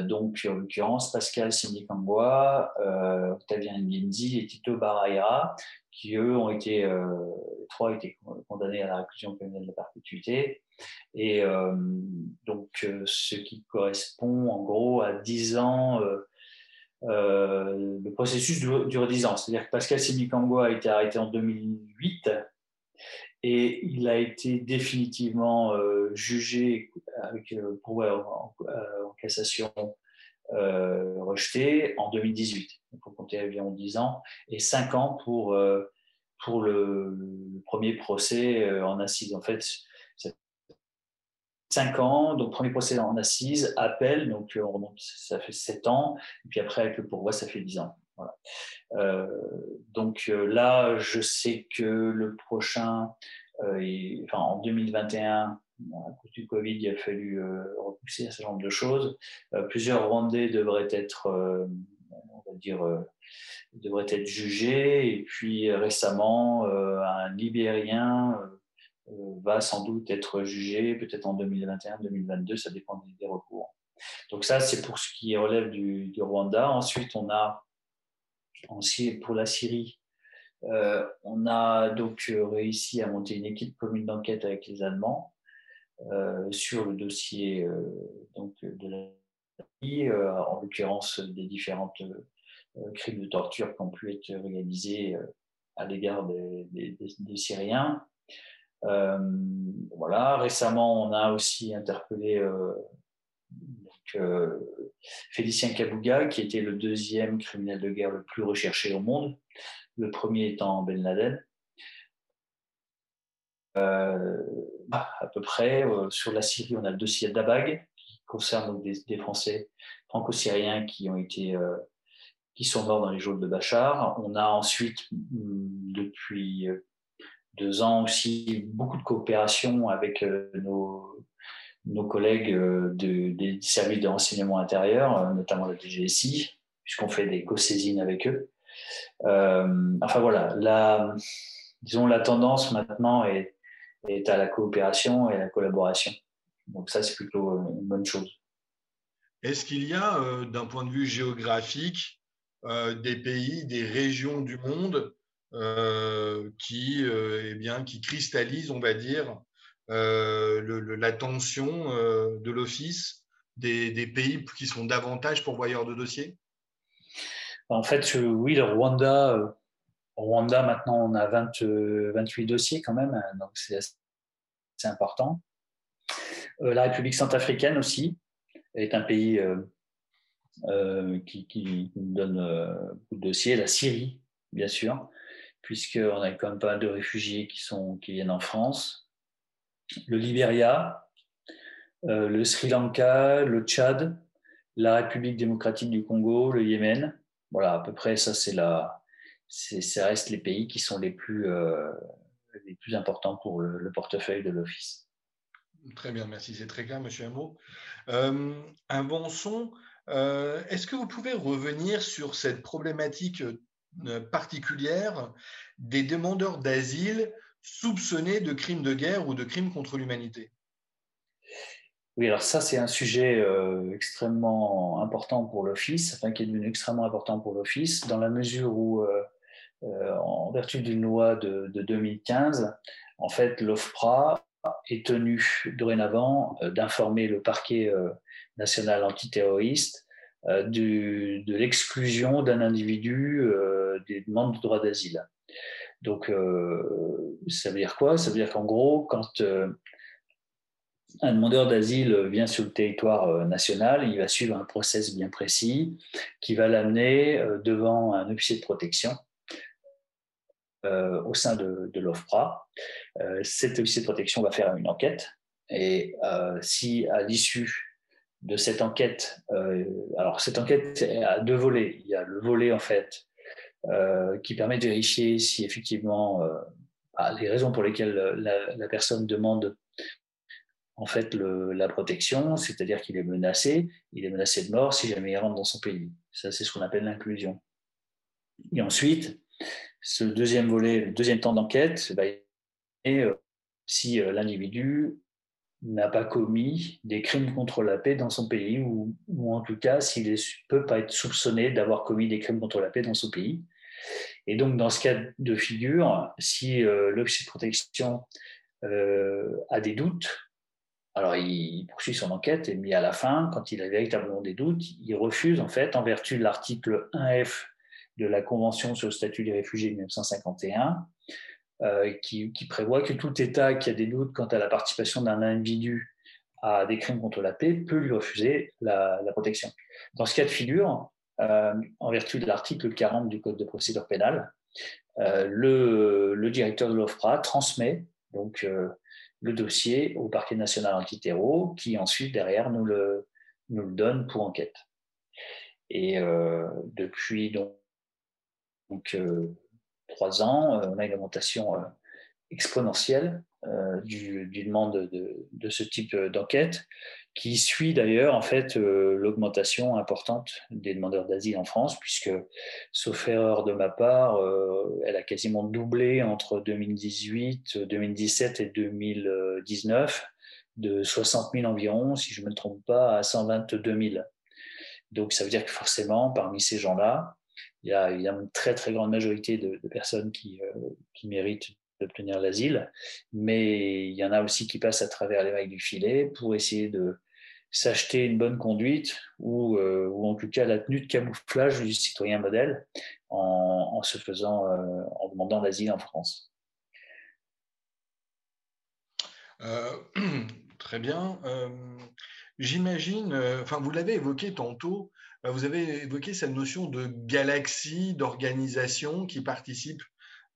donc, en l'occurrence, Pascal Sindikambwa, Octavien Ngenzi et Tito Baraira, qui eux ont été, trois ont été condamnés à la réclusion criminelle de perpétuité. Et euh, donc, euh, ce qui correspond en gros à 10 ans, euh, le processus dure, 10 ans. C'est-à-dire que Pascal Simikangwa a été arrêté en 2008 et il a été définitivement jugé avec pourvoi en, cassation rejeté en 2018. Il faut compter environ 10 ans et 5 ans pour, pour le, premier procès en assise. En fait, 5 ans, donc premier procès en assise, appel, donc euh, ça fait 7 ans, et puis après avec le pourvoi, ça fait 10 ans. Euh, donc euh, là, je sais que le prochain, enfin, en 2021, à cause du Covid, il a fallu repousser un certain nombre de choses. plusieurs Rwandais devraient être, on va dire, devraient être jugés. Et puis récemment, un Libérien va sans doute être jugé, peut-être en 2021-2022, ça dépend des recours. Donc ça, c'est pour ce qui relève du, Rwanda. Ensuite, on a pour la Syrie, euh, on a donc euh, réussi à monter une équipe commune d'enquête avec les Allemands euh, sur le dossier donc, de la Syrie, en l'occurrence des différentes crimes de torture qui ont pu être réalisés à l'égard des, Syriens. Voilà. Récemment, on a aussi interpellé donc, Félicien Kabouga, qui était le deuxième criminel de guerre le plus recherché au monde, le premier étant Ben Laden. Euh, à peu près, euh, sur la Syrie, on a le dossier d'Abag, qui concerne des, Français franco-syriens qui ont été euh, qui sont morts dans les jours de Bachar. On a ensuite, mm, depuis deux ans aussi, beaucoup de coopération avec nos, nos collègues des services de renseignement intérieur, notamment la DGSI, puisqu'on fait des co-saisines avec eux. Euh, enfin voilà, la, disons la tendance maintenant est, à la coopération et à la collaboration. Donc ça, c'est plutôt une bonne chose. Est-ce qu'il y a, euh, d'un point de vue géographique, euh, des pays, des régions du monde qui, eh bien, qui cristallisent, on va dire, la tension de l'Office des, pays qui sont davantage pourvoyeurs de dossiers? En fait, oui, le Rwanda, euh, Rwanda, maintenant, on a 28 euh, dossiers quand même, hein, donc c'est assez important. Euh, la République centrafricaine aussi est un pays qui, nous donne beaucoup de dossiers. La Syrie, bien sûr, puisqu'on a quand même pas mal de réfugiés qui, sont, qui viennent en France. Le Libéria, le Sri Lanka, le Tchad, la République démocratique du Congo, le Yémen. Voilà, à peu près, ça, c'est la, ça reste les pays qui sont les plus, euh, les plus importants pour le, portefeuille de l'Office. Très bien, merci, c'est très clair, Monsieur Amo. Euh, avançons. Euh, est-ce que vous pouvez revenir sur cette problématique euh, particulière des demandeurs d'asile soupçonnés de crimes de guerre ou de crimes contre l'humanité. Oui, alors ça, c'est un sujet euh, extrêmement important pour l'Office, enfin qui est devenu extrêmement important pour l'Office, dans la mesure où, euh, euh, en vertu d'une loi de, 2015, en fait, l'OFPRA est tenu dorénavant d'informer le parquet national antiterroriste de l'exclusion d'un individu des demandes de droit d'asile. Donc, ça veut dire quoi? Ça veut dire qu'en gros, quand un demandeur d'asile vient sur le territoire euh, national, il va suivre un process bien précis qui va l'amener euh, devant un officier de protection euh, au sein de, l'OFPRA. cet officier de protection va faire une enquête et si à l'issue de cette enquête, alors cette enquête a deux volets. Il y a le volet en fait qui permet de vérifier si effectivement ah, les raisons pour lesquelles la, personne demande en fait la protection, c'est-à-dire qu'il est menacé, il est menacé de mort si jamais il rentre dans son pays. Ça, c'est ce qu'on appelle l'inclusion. Et ensuite, ce deuxième volet, le deuxième temps d'enquête, bah, euh, si euh, l'individu n'a pas commis des crimes contre la paix dans son pays, ou, en tout cas s'il ne peut pas être soupçonné d'avoir commis des crimes contre la paix dans son pays. Et donc, dans ce cas de figure, si euh, de protection a des doutes, alors, il poursuit son enquête, mais à la fin, quand il a véritablement des doutes, il refuse, en fait, en vertu de l'article 1F de la Convention sur le statut des réfugiés de 1951, euh, qui, prévoit que tout État qui a des doutes quant à la participation d'un individu à des crimes contre la paix peut lui refuser la, protection. Dans ce cas de figure, euh, en vertu de l'article 40 du Code de procédure pénale, euh, le, directeur de l'OFPRA transmet donc le dossier au parquet national antiterror qui ensuite derrière nous le, nous le donne pour enquête. Et depuis donc, trois ans, euh, on a une augmentation exponentielle du, du, demande de, de ce type d'enquête qui suit d'ailleurs en fait euh, l'augmentation importante des demandeurs d'asile en France, puisque, sauf erreur de ma part, euh, elle a quasiment doublé entre 2018, 2017 et 2019, de 60 000 environ, si je ne me trompe pas, à 122 000. Donc ça veut dire que forcément, parmi ces gens-là, il y, a, une très très grande majorité de, personnes qui, euh, qui méritent d'obtenir l'asile, mais il y en a aussi qui passent à travers les mailles du filet pour essayer de s'acheter une bonne conduite ou, euh, ou, en tout cas la tenue de camouflage du citoyen modèle en, se faisant, euh, en demandant l'asile en France. Très bien. J'imagine, enfin vous l'avez évoqué tantôt, vous avez évoqué cette notion de galaxie, d'organisation qui participe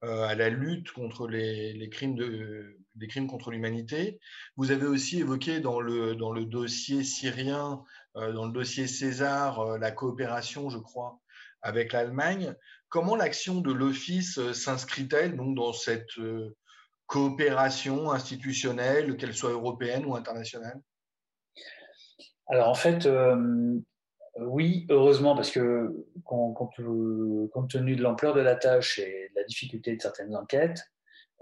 euh, à la lutte contre les, crimes, de, crimes contre l'humanité. Vous avez aussi évoqué dans le, dans le dossier syrien, euh, dans le dossier César, euh, la coopération, je crois, avec l'Allemagne. Comment l'action de l'Office s'inscrit-elle donc dans cette coopération institutionnelle, qu'elle soit européenne ou internationale? Alors en fait, oui, heureusement, parce que compte, tenu de l'ampleur de la tâche et de la difficulté de certaines enquêtes,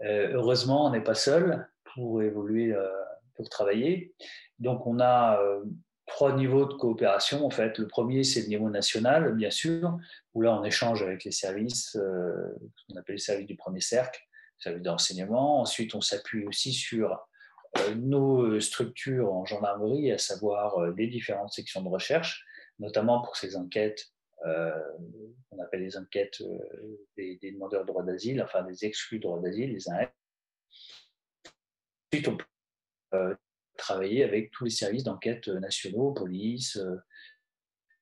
euh, heureusement, on n'est pas seul pour évoluer, euh, pour travailler. Donc, on a euh, trois niveaux de coopération, en fait. Le premier, c'est le niveau national, bien sûr, où là, on échange avec les services, ce qu'on appelle les services du premier cercle, les services d'enseignement. Ensuite, on s'appuie aussi sur nos structures en gendarmerie, à savoir les différentes sections de recherche notamment pour ces enquêtes euh, qu'on appelle les enquêtes euh, des, demandeurs de droit d'asile, enfin des exclus de droit d'asile, les AF. Ensuite, on peut euh, travailler avec tous les services d'enquête nationaux, police,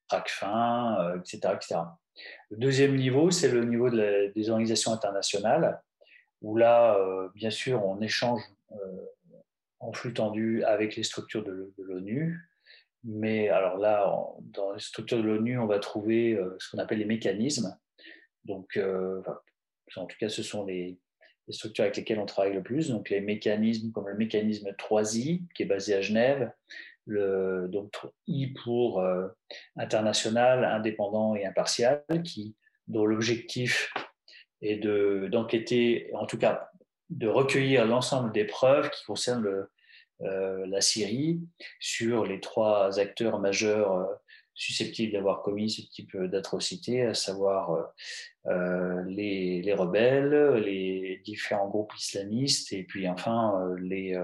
TRACFIN, etc., etc. Le deuxième niveau, c'est le niveau des organisations internationales, où là, bien sûr, on échange en flux tendu avec les structures de l'ONU, mais alors là, dans les structures de l'ONU, on va trouver euh, ce qu'on appelle les mécanismes. Donc, euh, en tout cas, ce sont les, structures avec lesquelles on travaille le plus. Donc, les mécanismes comme le mécanisme 3I, qui est basé à Genève, le, donc I pour euh, international, indépendant et impartial, dont l'objectif est d'enquêter, en tout cas de recueillir l'ensemble des preuves qui concernent le, la Syrie sur les trois acteurs majeurs euh, susceptibles d'avoir commis ce type d'atrocité, à savoir euh, les, rebelles, les différents groupes islamistes et puis enfin les,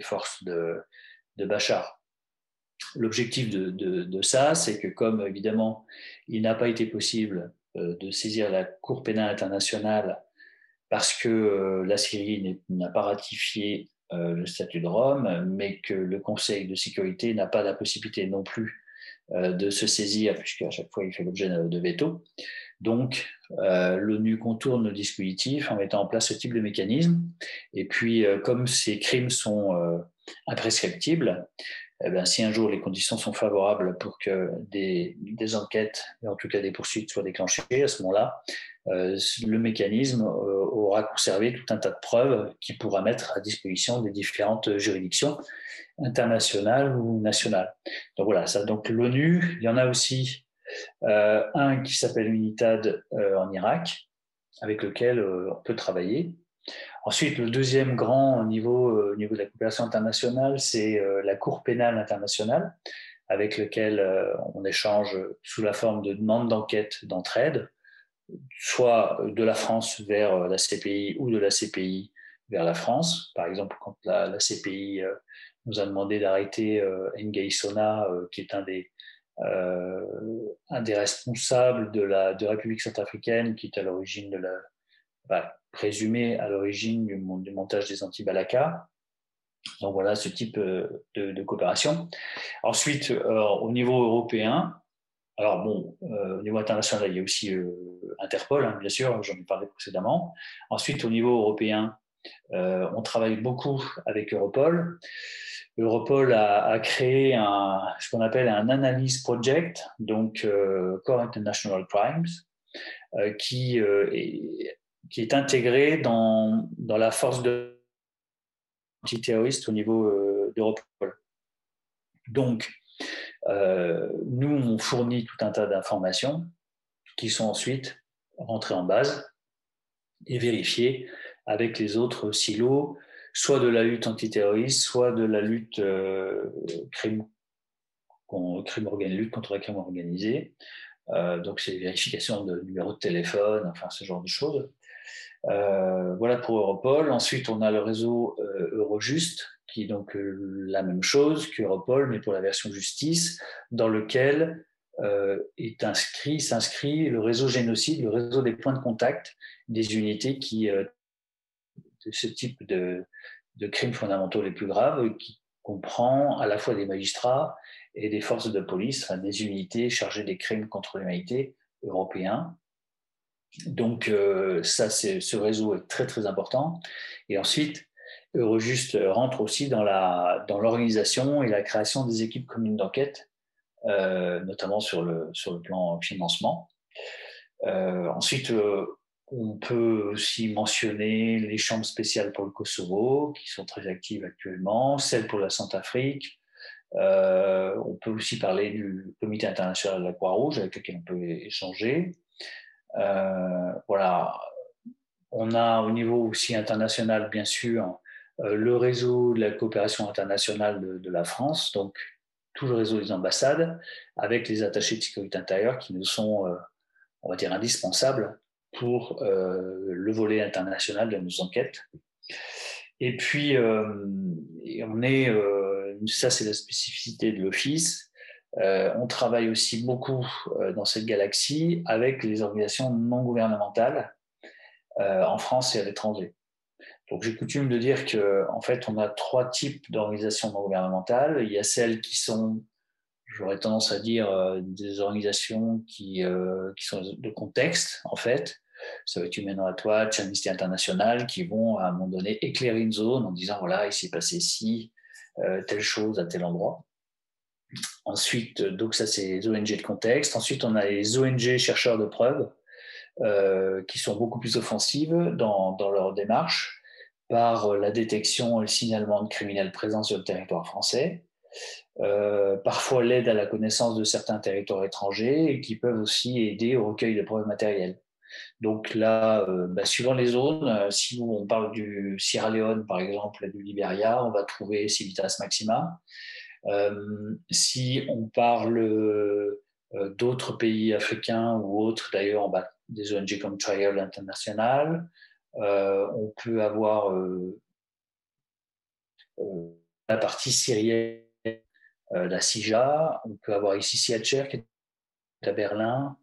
forces de, Bachar. L'objectif de, ça, c'est que comme évidemment il n'a pas été possible de saisir la Cour pénale internationale parce que la Syrie n'a pas ratifié euh, le statut de Rome, mais que le Conseil de sécurité n'a pas la possibilité non plus euh, de se saisir, puisqu'à chaque fois il fait l'objet de veto. Donc, euh, l'ONU contourne le dispositif en mettant en place ce type de mécanisme. Et puis, comme ces crimes sont imprescriptibles, eh ben, si un jour les conditions sont favorables pour que des, enquêtes, en tout cas des poursuites, soient déclenchées, à ce moment-là, euh, le mécanisme euh, aura conservé tout un tas de preuves qui pourra mettre à disposition des différentes juridictions internationales ou nationales. Donc voilà, ça. Donc l'ONU, il y en a aussi euh, un qui s'appelle UNITAD en Irak, avec lequel on peut travailler. Ensuite, le deuxième grand niveau, niveau de la coopération internationale, c'est la Cour pénale internationale, avec lequel on échange sous la forme de demandes d'enquête d'entraide soit de la France vers euh, la CPI ou de la CPI vers la France. Par exemple, quand la, CPI euh, nous a demandé d'arrêter euh, Nguei Sona, qui est un des, responsables de la République centrafricaine, qui est à l'origine de la, bah, présumé à l'origine du, montage des anti-Balaka. Donc voilà ce type de, de coopération. Ensuite, au niveau européen, alors bon, euh, au niveau international, il y a aussi euh, Interpol, hein, bien sûr, j'en ai parlé précédemment. Ensuite, au niveau européen, euh, on travaille beaucoup avec Europol. Europol a, créé ce qu'on appelle un analyse project, donc Core International Crimes, qui, est, qui est intégré dans, la force de antiterroriste au niveau d'Europol. Donc, nous, on fournit tout un tas d'informations qui sont ensuite rentrées en base et vérifiées avec les autres silos, soit de la lutte antiterroriste, soit de la lutte crime crime organisé, contre la crime organisée. Euh, donc, c'est vérification de numéro de téléphone, enfin, ce genre de choses. Euh, voilà pour Europol. Ensuite, on a le réseau euh, Eurojust, qui est donc la même chose qu'Europol, mais pour la version justice, dans lequel est inscrit, s'inscrit le réseau génocide, le réseau des points de contact des unités qui, de ce type de, de crimes fondamentaux les plus graves, qui comprend à la fois des magistrats et des forces de police, des unités chargées des crimes contre l'humanité européens. Donc euh, ça, ce réseau est très très important. Et ensuite, Eurojust rentre aussi dans, l'organisation et la création des équipes communes d'enquête, euh, notamment sur le, sur le plan financement. Euh, ensuite, on peut aussi mentionner les chambres spéciales pour le Kosovo, qui sont très actives actuellement, celles pour la Centrafrique, euh, on peut aussi parler du Comité international de la Croix-Rouge avec lequel on peut échanger. Euh, voilà. On a au niveau aussi international, bien sûr, euh, le réseau de la coopération internationale de, la France, donc tout le réseau des ambassades, avec les attachés de sécurité intérieure qui nous sont, on va dire, indispensables pour le volet international de nos enquêtes. Et puis, on est ça c'est la spécificité de l'Office. Euh, on travaille aussi beaucoup euh, dans cette galaxie avec les organisations non gouvernementales euh, en France et à l'étranger. Donc j'ai coutume de dire que en fait on a trois types d'organisations non gouvernementales. Il y a celles qui sont, j'aurais tendance à dire, des organisations qui, sont de contexte en fait. Ça va être Human Rights Watch, Amnesty International, qui vont à un moment donné éclairer une zone en disant voilà il s'est passé ci, telle chose à tel endroit. Ensuite, donc ça c'est les ONG de contexte. Ensuite, on a les ONG chercheurs de preuves euh, qui sont beaucoup plus offensives dans, leur démarche par la détection et le signalement de criminels présents sur le territoire français. Euh, parfois l'aide à la connaissance de certains territoires étrangers et qui peuvent aussi aider au recueil de preuves matérielles. Donc là, euh, bah, suivant les zones, euh, si on parle du Sierra Leone par exemple, du Liberia, on va trouver Civitas Maxima. Euh, si on parle d'autres pays africains ou autres, d'ailleurs, des ONG comme Trial International, on peut avoir la partie syrienne, la CIJA, on peut avoir ici Siacher qui est à Berlin,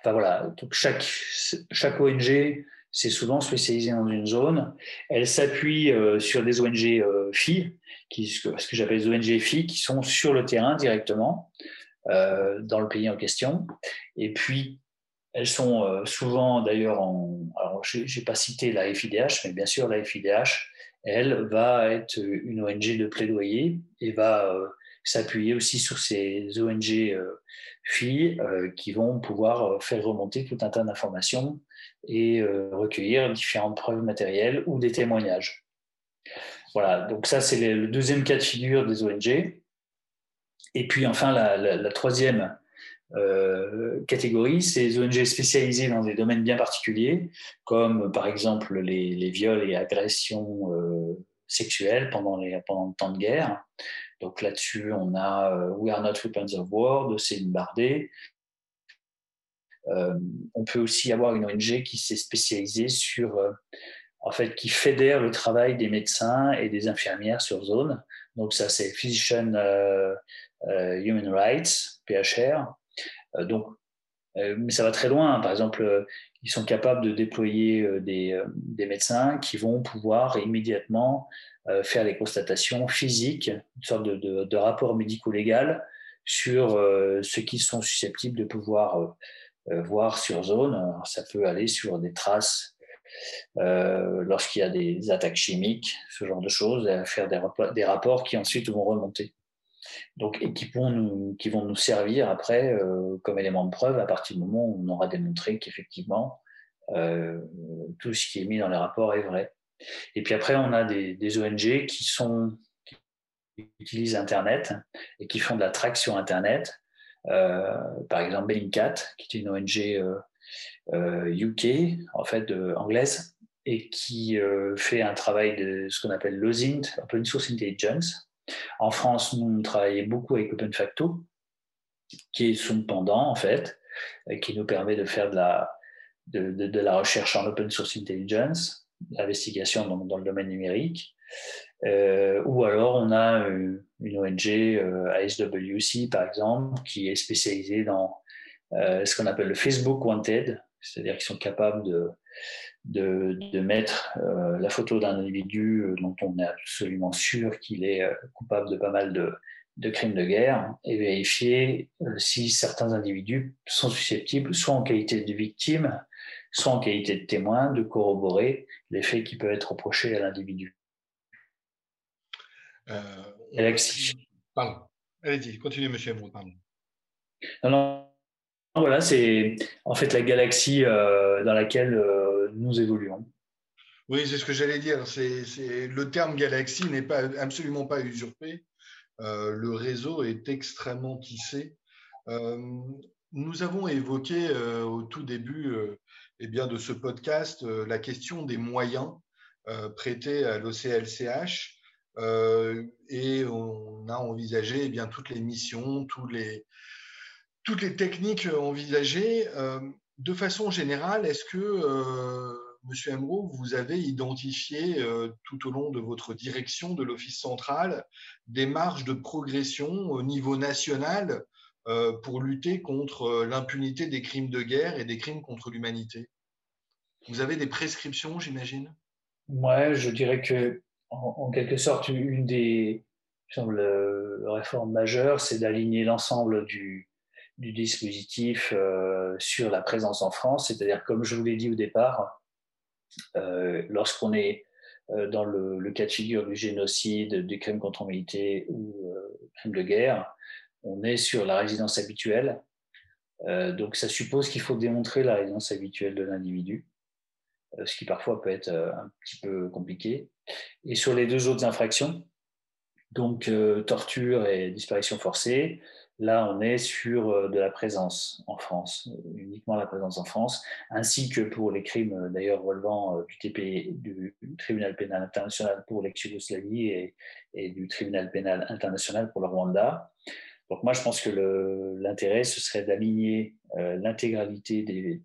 Enfin voilà, donc chaque, ONG s'est souvent spécialisée dans une zone. Elle s'appuie euh, sur des ONG euh, filles, ce que, j'appelle des ONG filles, qui sont sur le terrain directement euh, dans le pays en question. Et puis, elles sont souvent d'ailleurs en. Alors, je n'ai pas cité la FIDH, mais bien sûr, la FIDH, elle va être une ONG de plaidoyer et va s'appuyer aussi sur ces ONG euh, filles euh, qui vont pouvoir euh, faire remonter tout un tas d'informations et recueillir différentes preuves matérielles ou des témoignages. Voilà, donc ça c'est le deuxième cas de figure des ONG. Et puis enfin la, troisième catégorie, c'est les ONG spécialisées dans des domaines bien particuliers, comme par exemple les, viols et agressions sexuelles pendant, les, le temps de guerre, donc là-dessus, on a euh, We Are Not Weapons of War de Céline Bardet. Euh, on peut aussi avoir une ONG qui s'est spécialisée sur, euh, en fait, qui fédère le travail des médecins et des infirmières sur zone. Donc ça, c'est Physician Human Rights, PHR. donc, mais ça va très loin. Par exemple, ils sont capables de déployer des, des médecins qui vont pouvoir immédiatement euh, faire les constatations physiques, une sorte de, rapport médico-légal sur euh, ce qu'ils sont susceptibles de pouvoir euh, voir sur zone. ça peut aller sur des traces lorsqu'il y a des attaques chimiques, ce genre de choses, et faire des, rapports qui ensuite vont remonter. Donc, et qui vont nous, qui vont nous servir après comme élément de preuve à partir du moment où on aura démontré qu'effectivement tout ce qui est mis dans les rapports est vrai. Et puis après, on a des, ONG qui, sont, qui utilisent Internet et qui font de la track sur Internet. Euh, par exemple, Bellingcat, qui est une ONG UK, euh, en fait, anglaise, et qui fait un travail de ce qu'on appelle l'OSINT, Open Source Intelligence. En France, nous, on travaillons beaucoup avec OpenFacto, qui est son pendant, en fait, qui nous permet de faire de la, de, la recherche en open source intelligence, l'investigation dans, le domaine numérique. Euh, ou alors on a une, ONG euh, ASWC par exemple qui est spécialisée dans euh, ce qu'on appelle le Facebook Wanted, c'est-à-dire qu'ils sont capables de, de, de mettre la photo d'un individu dont on est absolument sûr qu'il est coupable de pas mal de, de crimes de guerre et vérifier si certains individus sont susceptibles, soit en qualité de victime, soit en qualité de témoin, de corroborer les faits qui peuvent être reprochés à l'individu. Euh, Galaxie. Pardon. Allez-y, continuez, monsieur pardon. Non, non, voilà, c'est en fait la galaxie euh, dans laquelle euh, nous évoluons. Oui, c'est ce que j'allais dire. Le terme galaxie n'est pas, absolument pas usurpé. le réseau est extrêmement tissé. nous avons évoqué au tout début eh bien, de ce podcast euh, la question des moyens euh, prêtés à l'OCLCH. Euh, et on a envisagé eh bien, toutes les missions, tous les, toutes les techniques envisagées. de façon générale, est-ce que, Monsieur Emro, vous avez identifié tout au long de votre direction de l'Office central des marges de progression au niveau national euh, pour lutter contre euh, l'impunité des crimes de guerre et des crimes contre l'humanité? Vous avez des prescriptions, j'imagine? Ouais, je dirais que en, quelque sorte, une des réformes majeures, c'est d'aligner l'ensemble du, du, dispositif euh, sur la présence en France. C'est-à-dire, comme je vous l'ai dit au départ, lorsqu'on est dans le, cas de figure du génocide, des crimes contre l'humanité ou crimes de guerre, on est sur la résidence habituelle. Euh, donc ça suppose qu'il faut démontrer la résidence habituelle de l'individu, euh, ce qui parfois peut être euh, un petit peu compliqué. Et sur les deux autres infractions, donc torture et disparition forcée, là on est sur de la présence en France, uniquement la présence en France, ainsi que pour les crimes d'ailleurs relevant du, TP, du tribunal pénal international pour l'ex-Yougoslavie et, du tribunal pénal international pour le Rwanda. Donc moi, je pense que l'intérêt, ce serait d'aligner euh, l'intégralité des,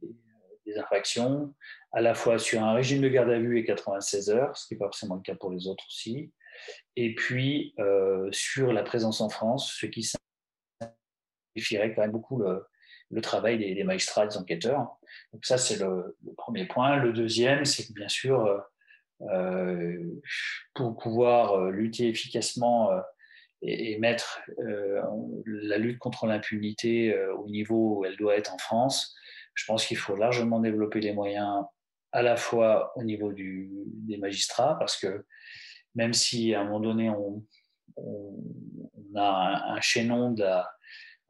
infractions, à la fois sur un régime de garde à vue et 96 heures, ce qui n'est pas forcément le cas pour les autres aussi, et puis euh, sur la présence en France, ce qui simplifierait quand même beaucoup le, travail des, magistrats, des enquêteurs. Donc ça, c'est le, premier point. Le deuxième, c'est que bien sûr, euh, pour pouvoir lutter efficacement et, mettre euh, la lutte contre l'impunité euh, au niveau où elle doit être en France, je pense qu'il faut largement développer les moyens à la fois au niveau des magistrats, parce que même si à un moment donné on, a un, chaînon de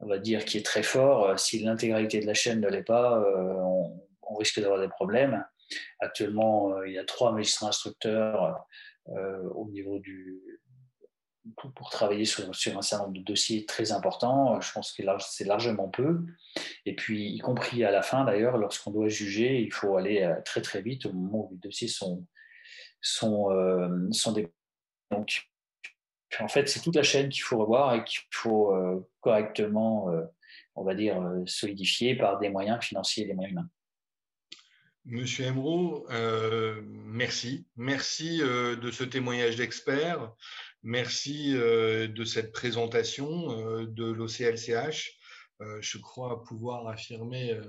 on va dire qui est très fort, euh, si l'intégralité de la chaîne ne l'est pas, on, on, risque d'avoir des problèmes. Actuellement, il y a trois magistrats instructeurs au niveau du, pour, travailler sur, un certain nombre de dossiers très importants. Je pense que c'est largement peu. Et puis, y compris à la fin, d'ailleurs, lorsqu'on doit juger, il faut aller euh, très très vite au moment où les dossiers sont, sont, euh, sont des... Donc, en fait, c'est toute la chaîne qu'il faut revoir et qu'il faut euh, correctement, on va dire, solidifier par des moyens financiers et des moyens humains. Monsieur Emro, merci. Merci de ce témoignage d'expert. Merci euh, de cette présentation euh, de l'OCLCH. Euh, je crois pouvoir affirmer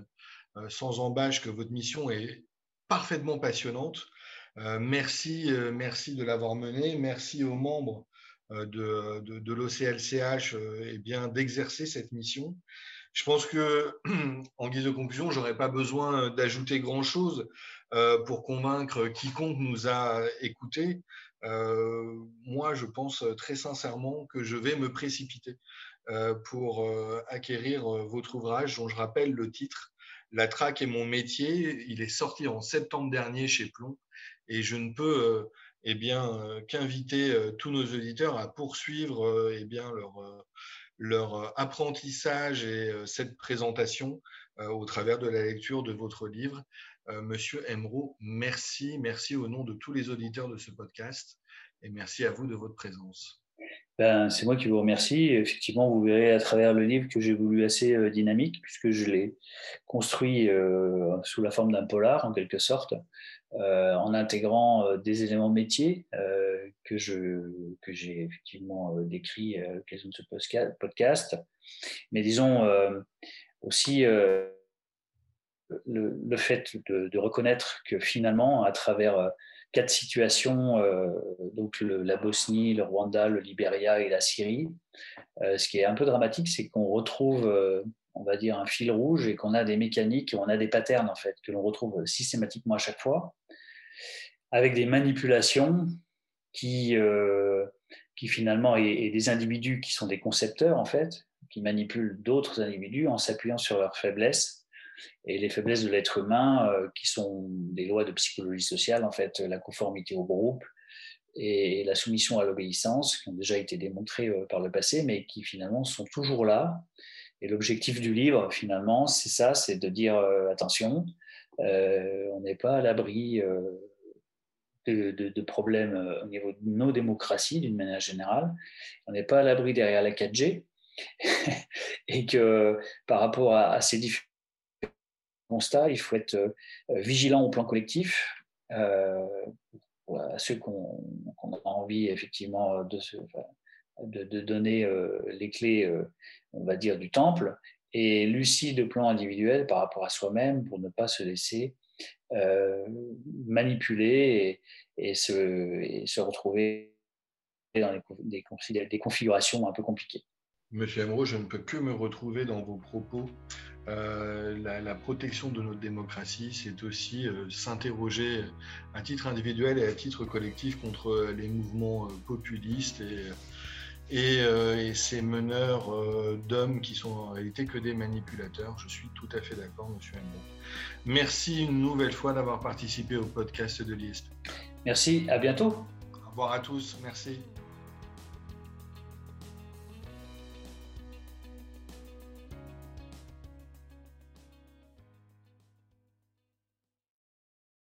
sans embâche que votre mission est parfaitement passionnante. merci, merci de l'avoir menée. Merci aux membres de, de, l'OCLCH eh bien d'exercer cette mission. Je pense que, en guise de conclusion, j'aurais pas besoin d'ajouter grand chose pour convaincre quiconque nous a écoutés euh, moi, je pense très sincèrement que je vais me précipiter euh, pour euh, acquérir votre ouvrage, dont je rappelle le titre La traque est mon métier. Il est sorti en septembre dernier chez Plomb et je ne peux eh bien qu'inviter tous nos auditeurs à poursuivre eh bien leur leur apprentissage et cette présentation au travers de la lecture de votre livre. Monsieur Emro, merci, merci au nom de tous les auditeurs de ce podcast et merci à vous de votre présence. Ben, c'est moi qui vous remercie. Effectivement, vous verrez à travers le livre que j'ai voulu assez euh, dynamique, puisque je l'ai construit euh, sous la forme d'un polar, en quelque sorte, euh, en intégrant des éléments métiers que, je, que j'ai effectivement décrits à l'occasion de ce podcast. Mais disons aussi le, fait de, reconnaître que finalement, à travers quatre situations, euh, donc la Bosnie, le Rwanda, le Libéria et la Syrie. Euh, ce qui est un peu dramatique, c'est qu'on retrouve, euh, on va dire, un fil rouge et qu'on a des mécaniques, on a des patterns en fait, que l'on retrouve systématiquement à chaque fois, avec des manipulations qui, qui finalement, et, et, des individus qui sont des concepteurs en fait, qui manipulent d'autres individus en s'appuyant sur leurs faiblesses et les faiblesses de l'être humain, euh, qui sont des lois de psychologie sociale, en fait, la conformité au groupe et la soumission à l'obéissance, qui ont déjà été démontrées euh, par le passé, mais qui finalement sont toujours là. Et l'objectif du livre, finalement, c'est ça, c'est de dire euh, attention, on n'est pas à l'abri de, de, problèmes au niveau de nos démocraties, d'une manière générale. On n'est pas à l'abri derrière la 4G. et que par rapport à, ces différents constat, il faut être euh, vigilant au plan collectif, euh, à ceux qu'on a envie effectivement de, de, donner euh, les clés, on va dire, du temple, et lucide au plan individuel par rapport à soi-même pour ne pas se laisser manipuler et, se, retrouver dans des, configurations un peu compliquées. Monsieur Amro, je ne peux que me retrouver dans vos propos. Euh, la, protection de notre démocratie, c'est aussi euh, s'interroger à titre individuel et à titre collectif contre les mouvements euh, populistes et, et, ces meneurs d'hommes qui sont en réalité que des manipulateurs. Je suis tout à fait d'accord, Monsieur Amro. Merci une nouvelle fois d'avoir participé au podcast de l'ISP. Merci, à bientôt. Au revoir à tous, merci.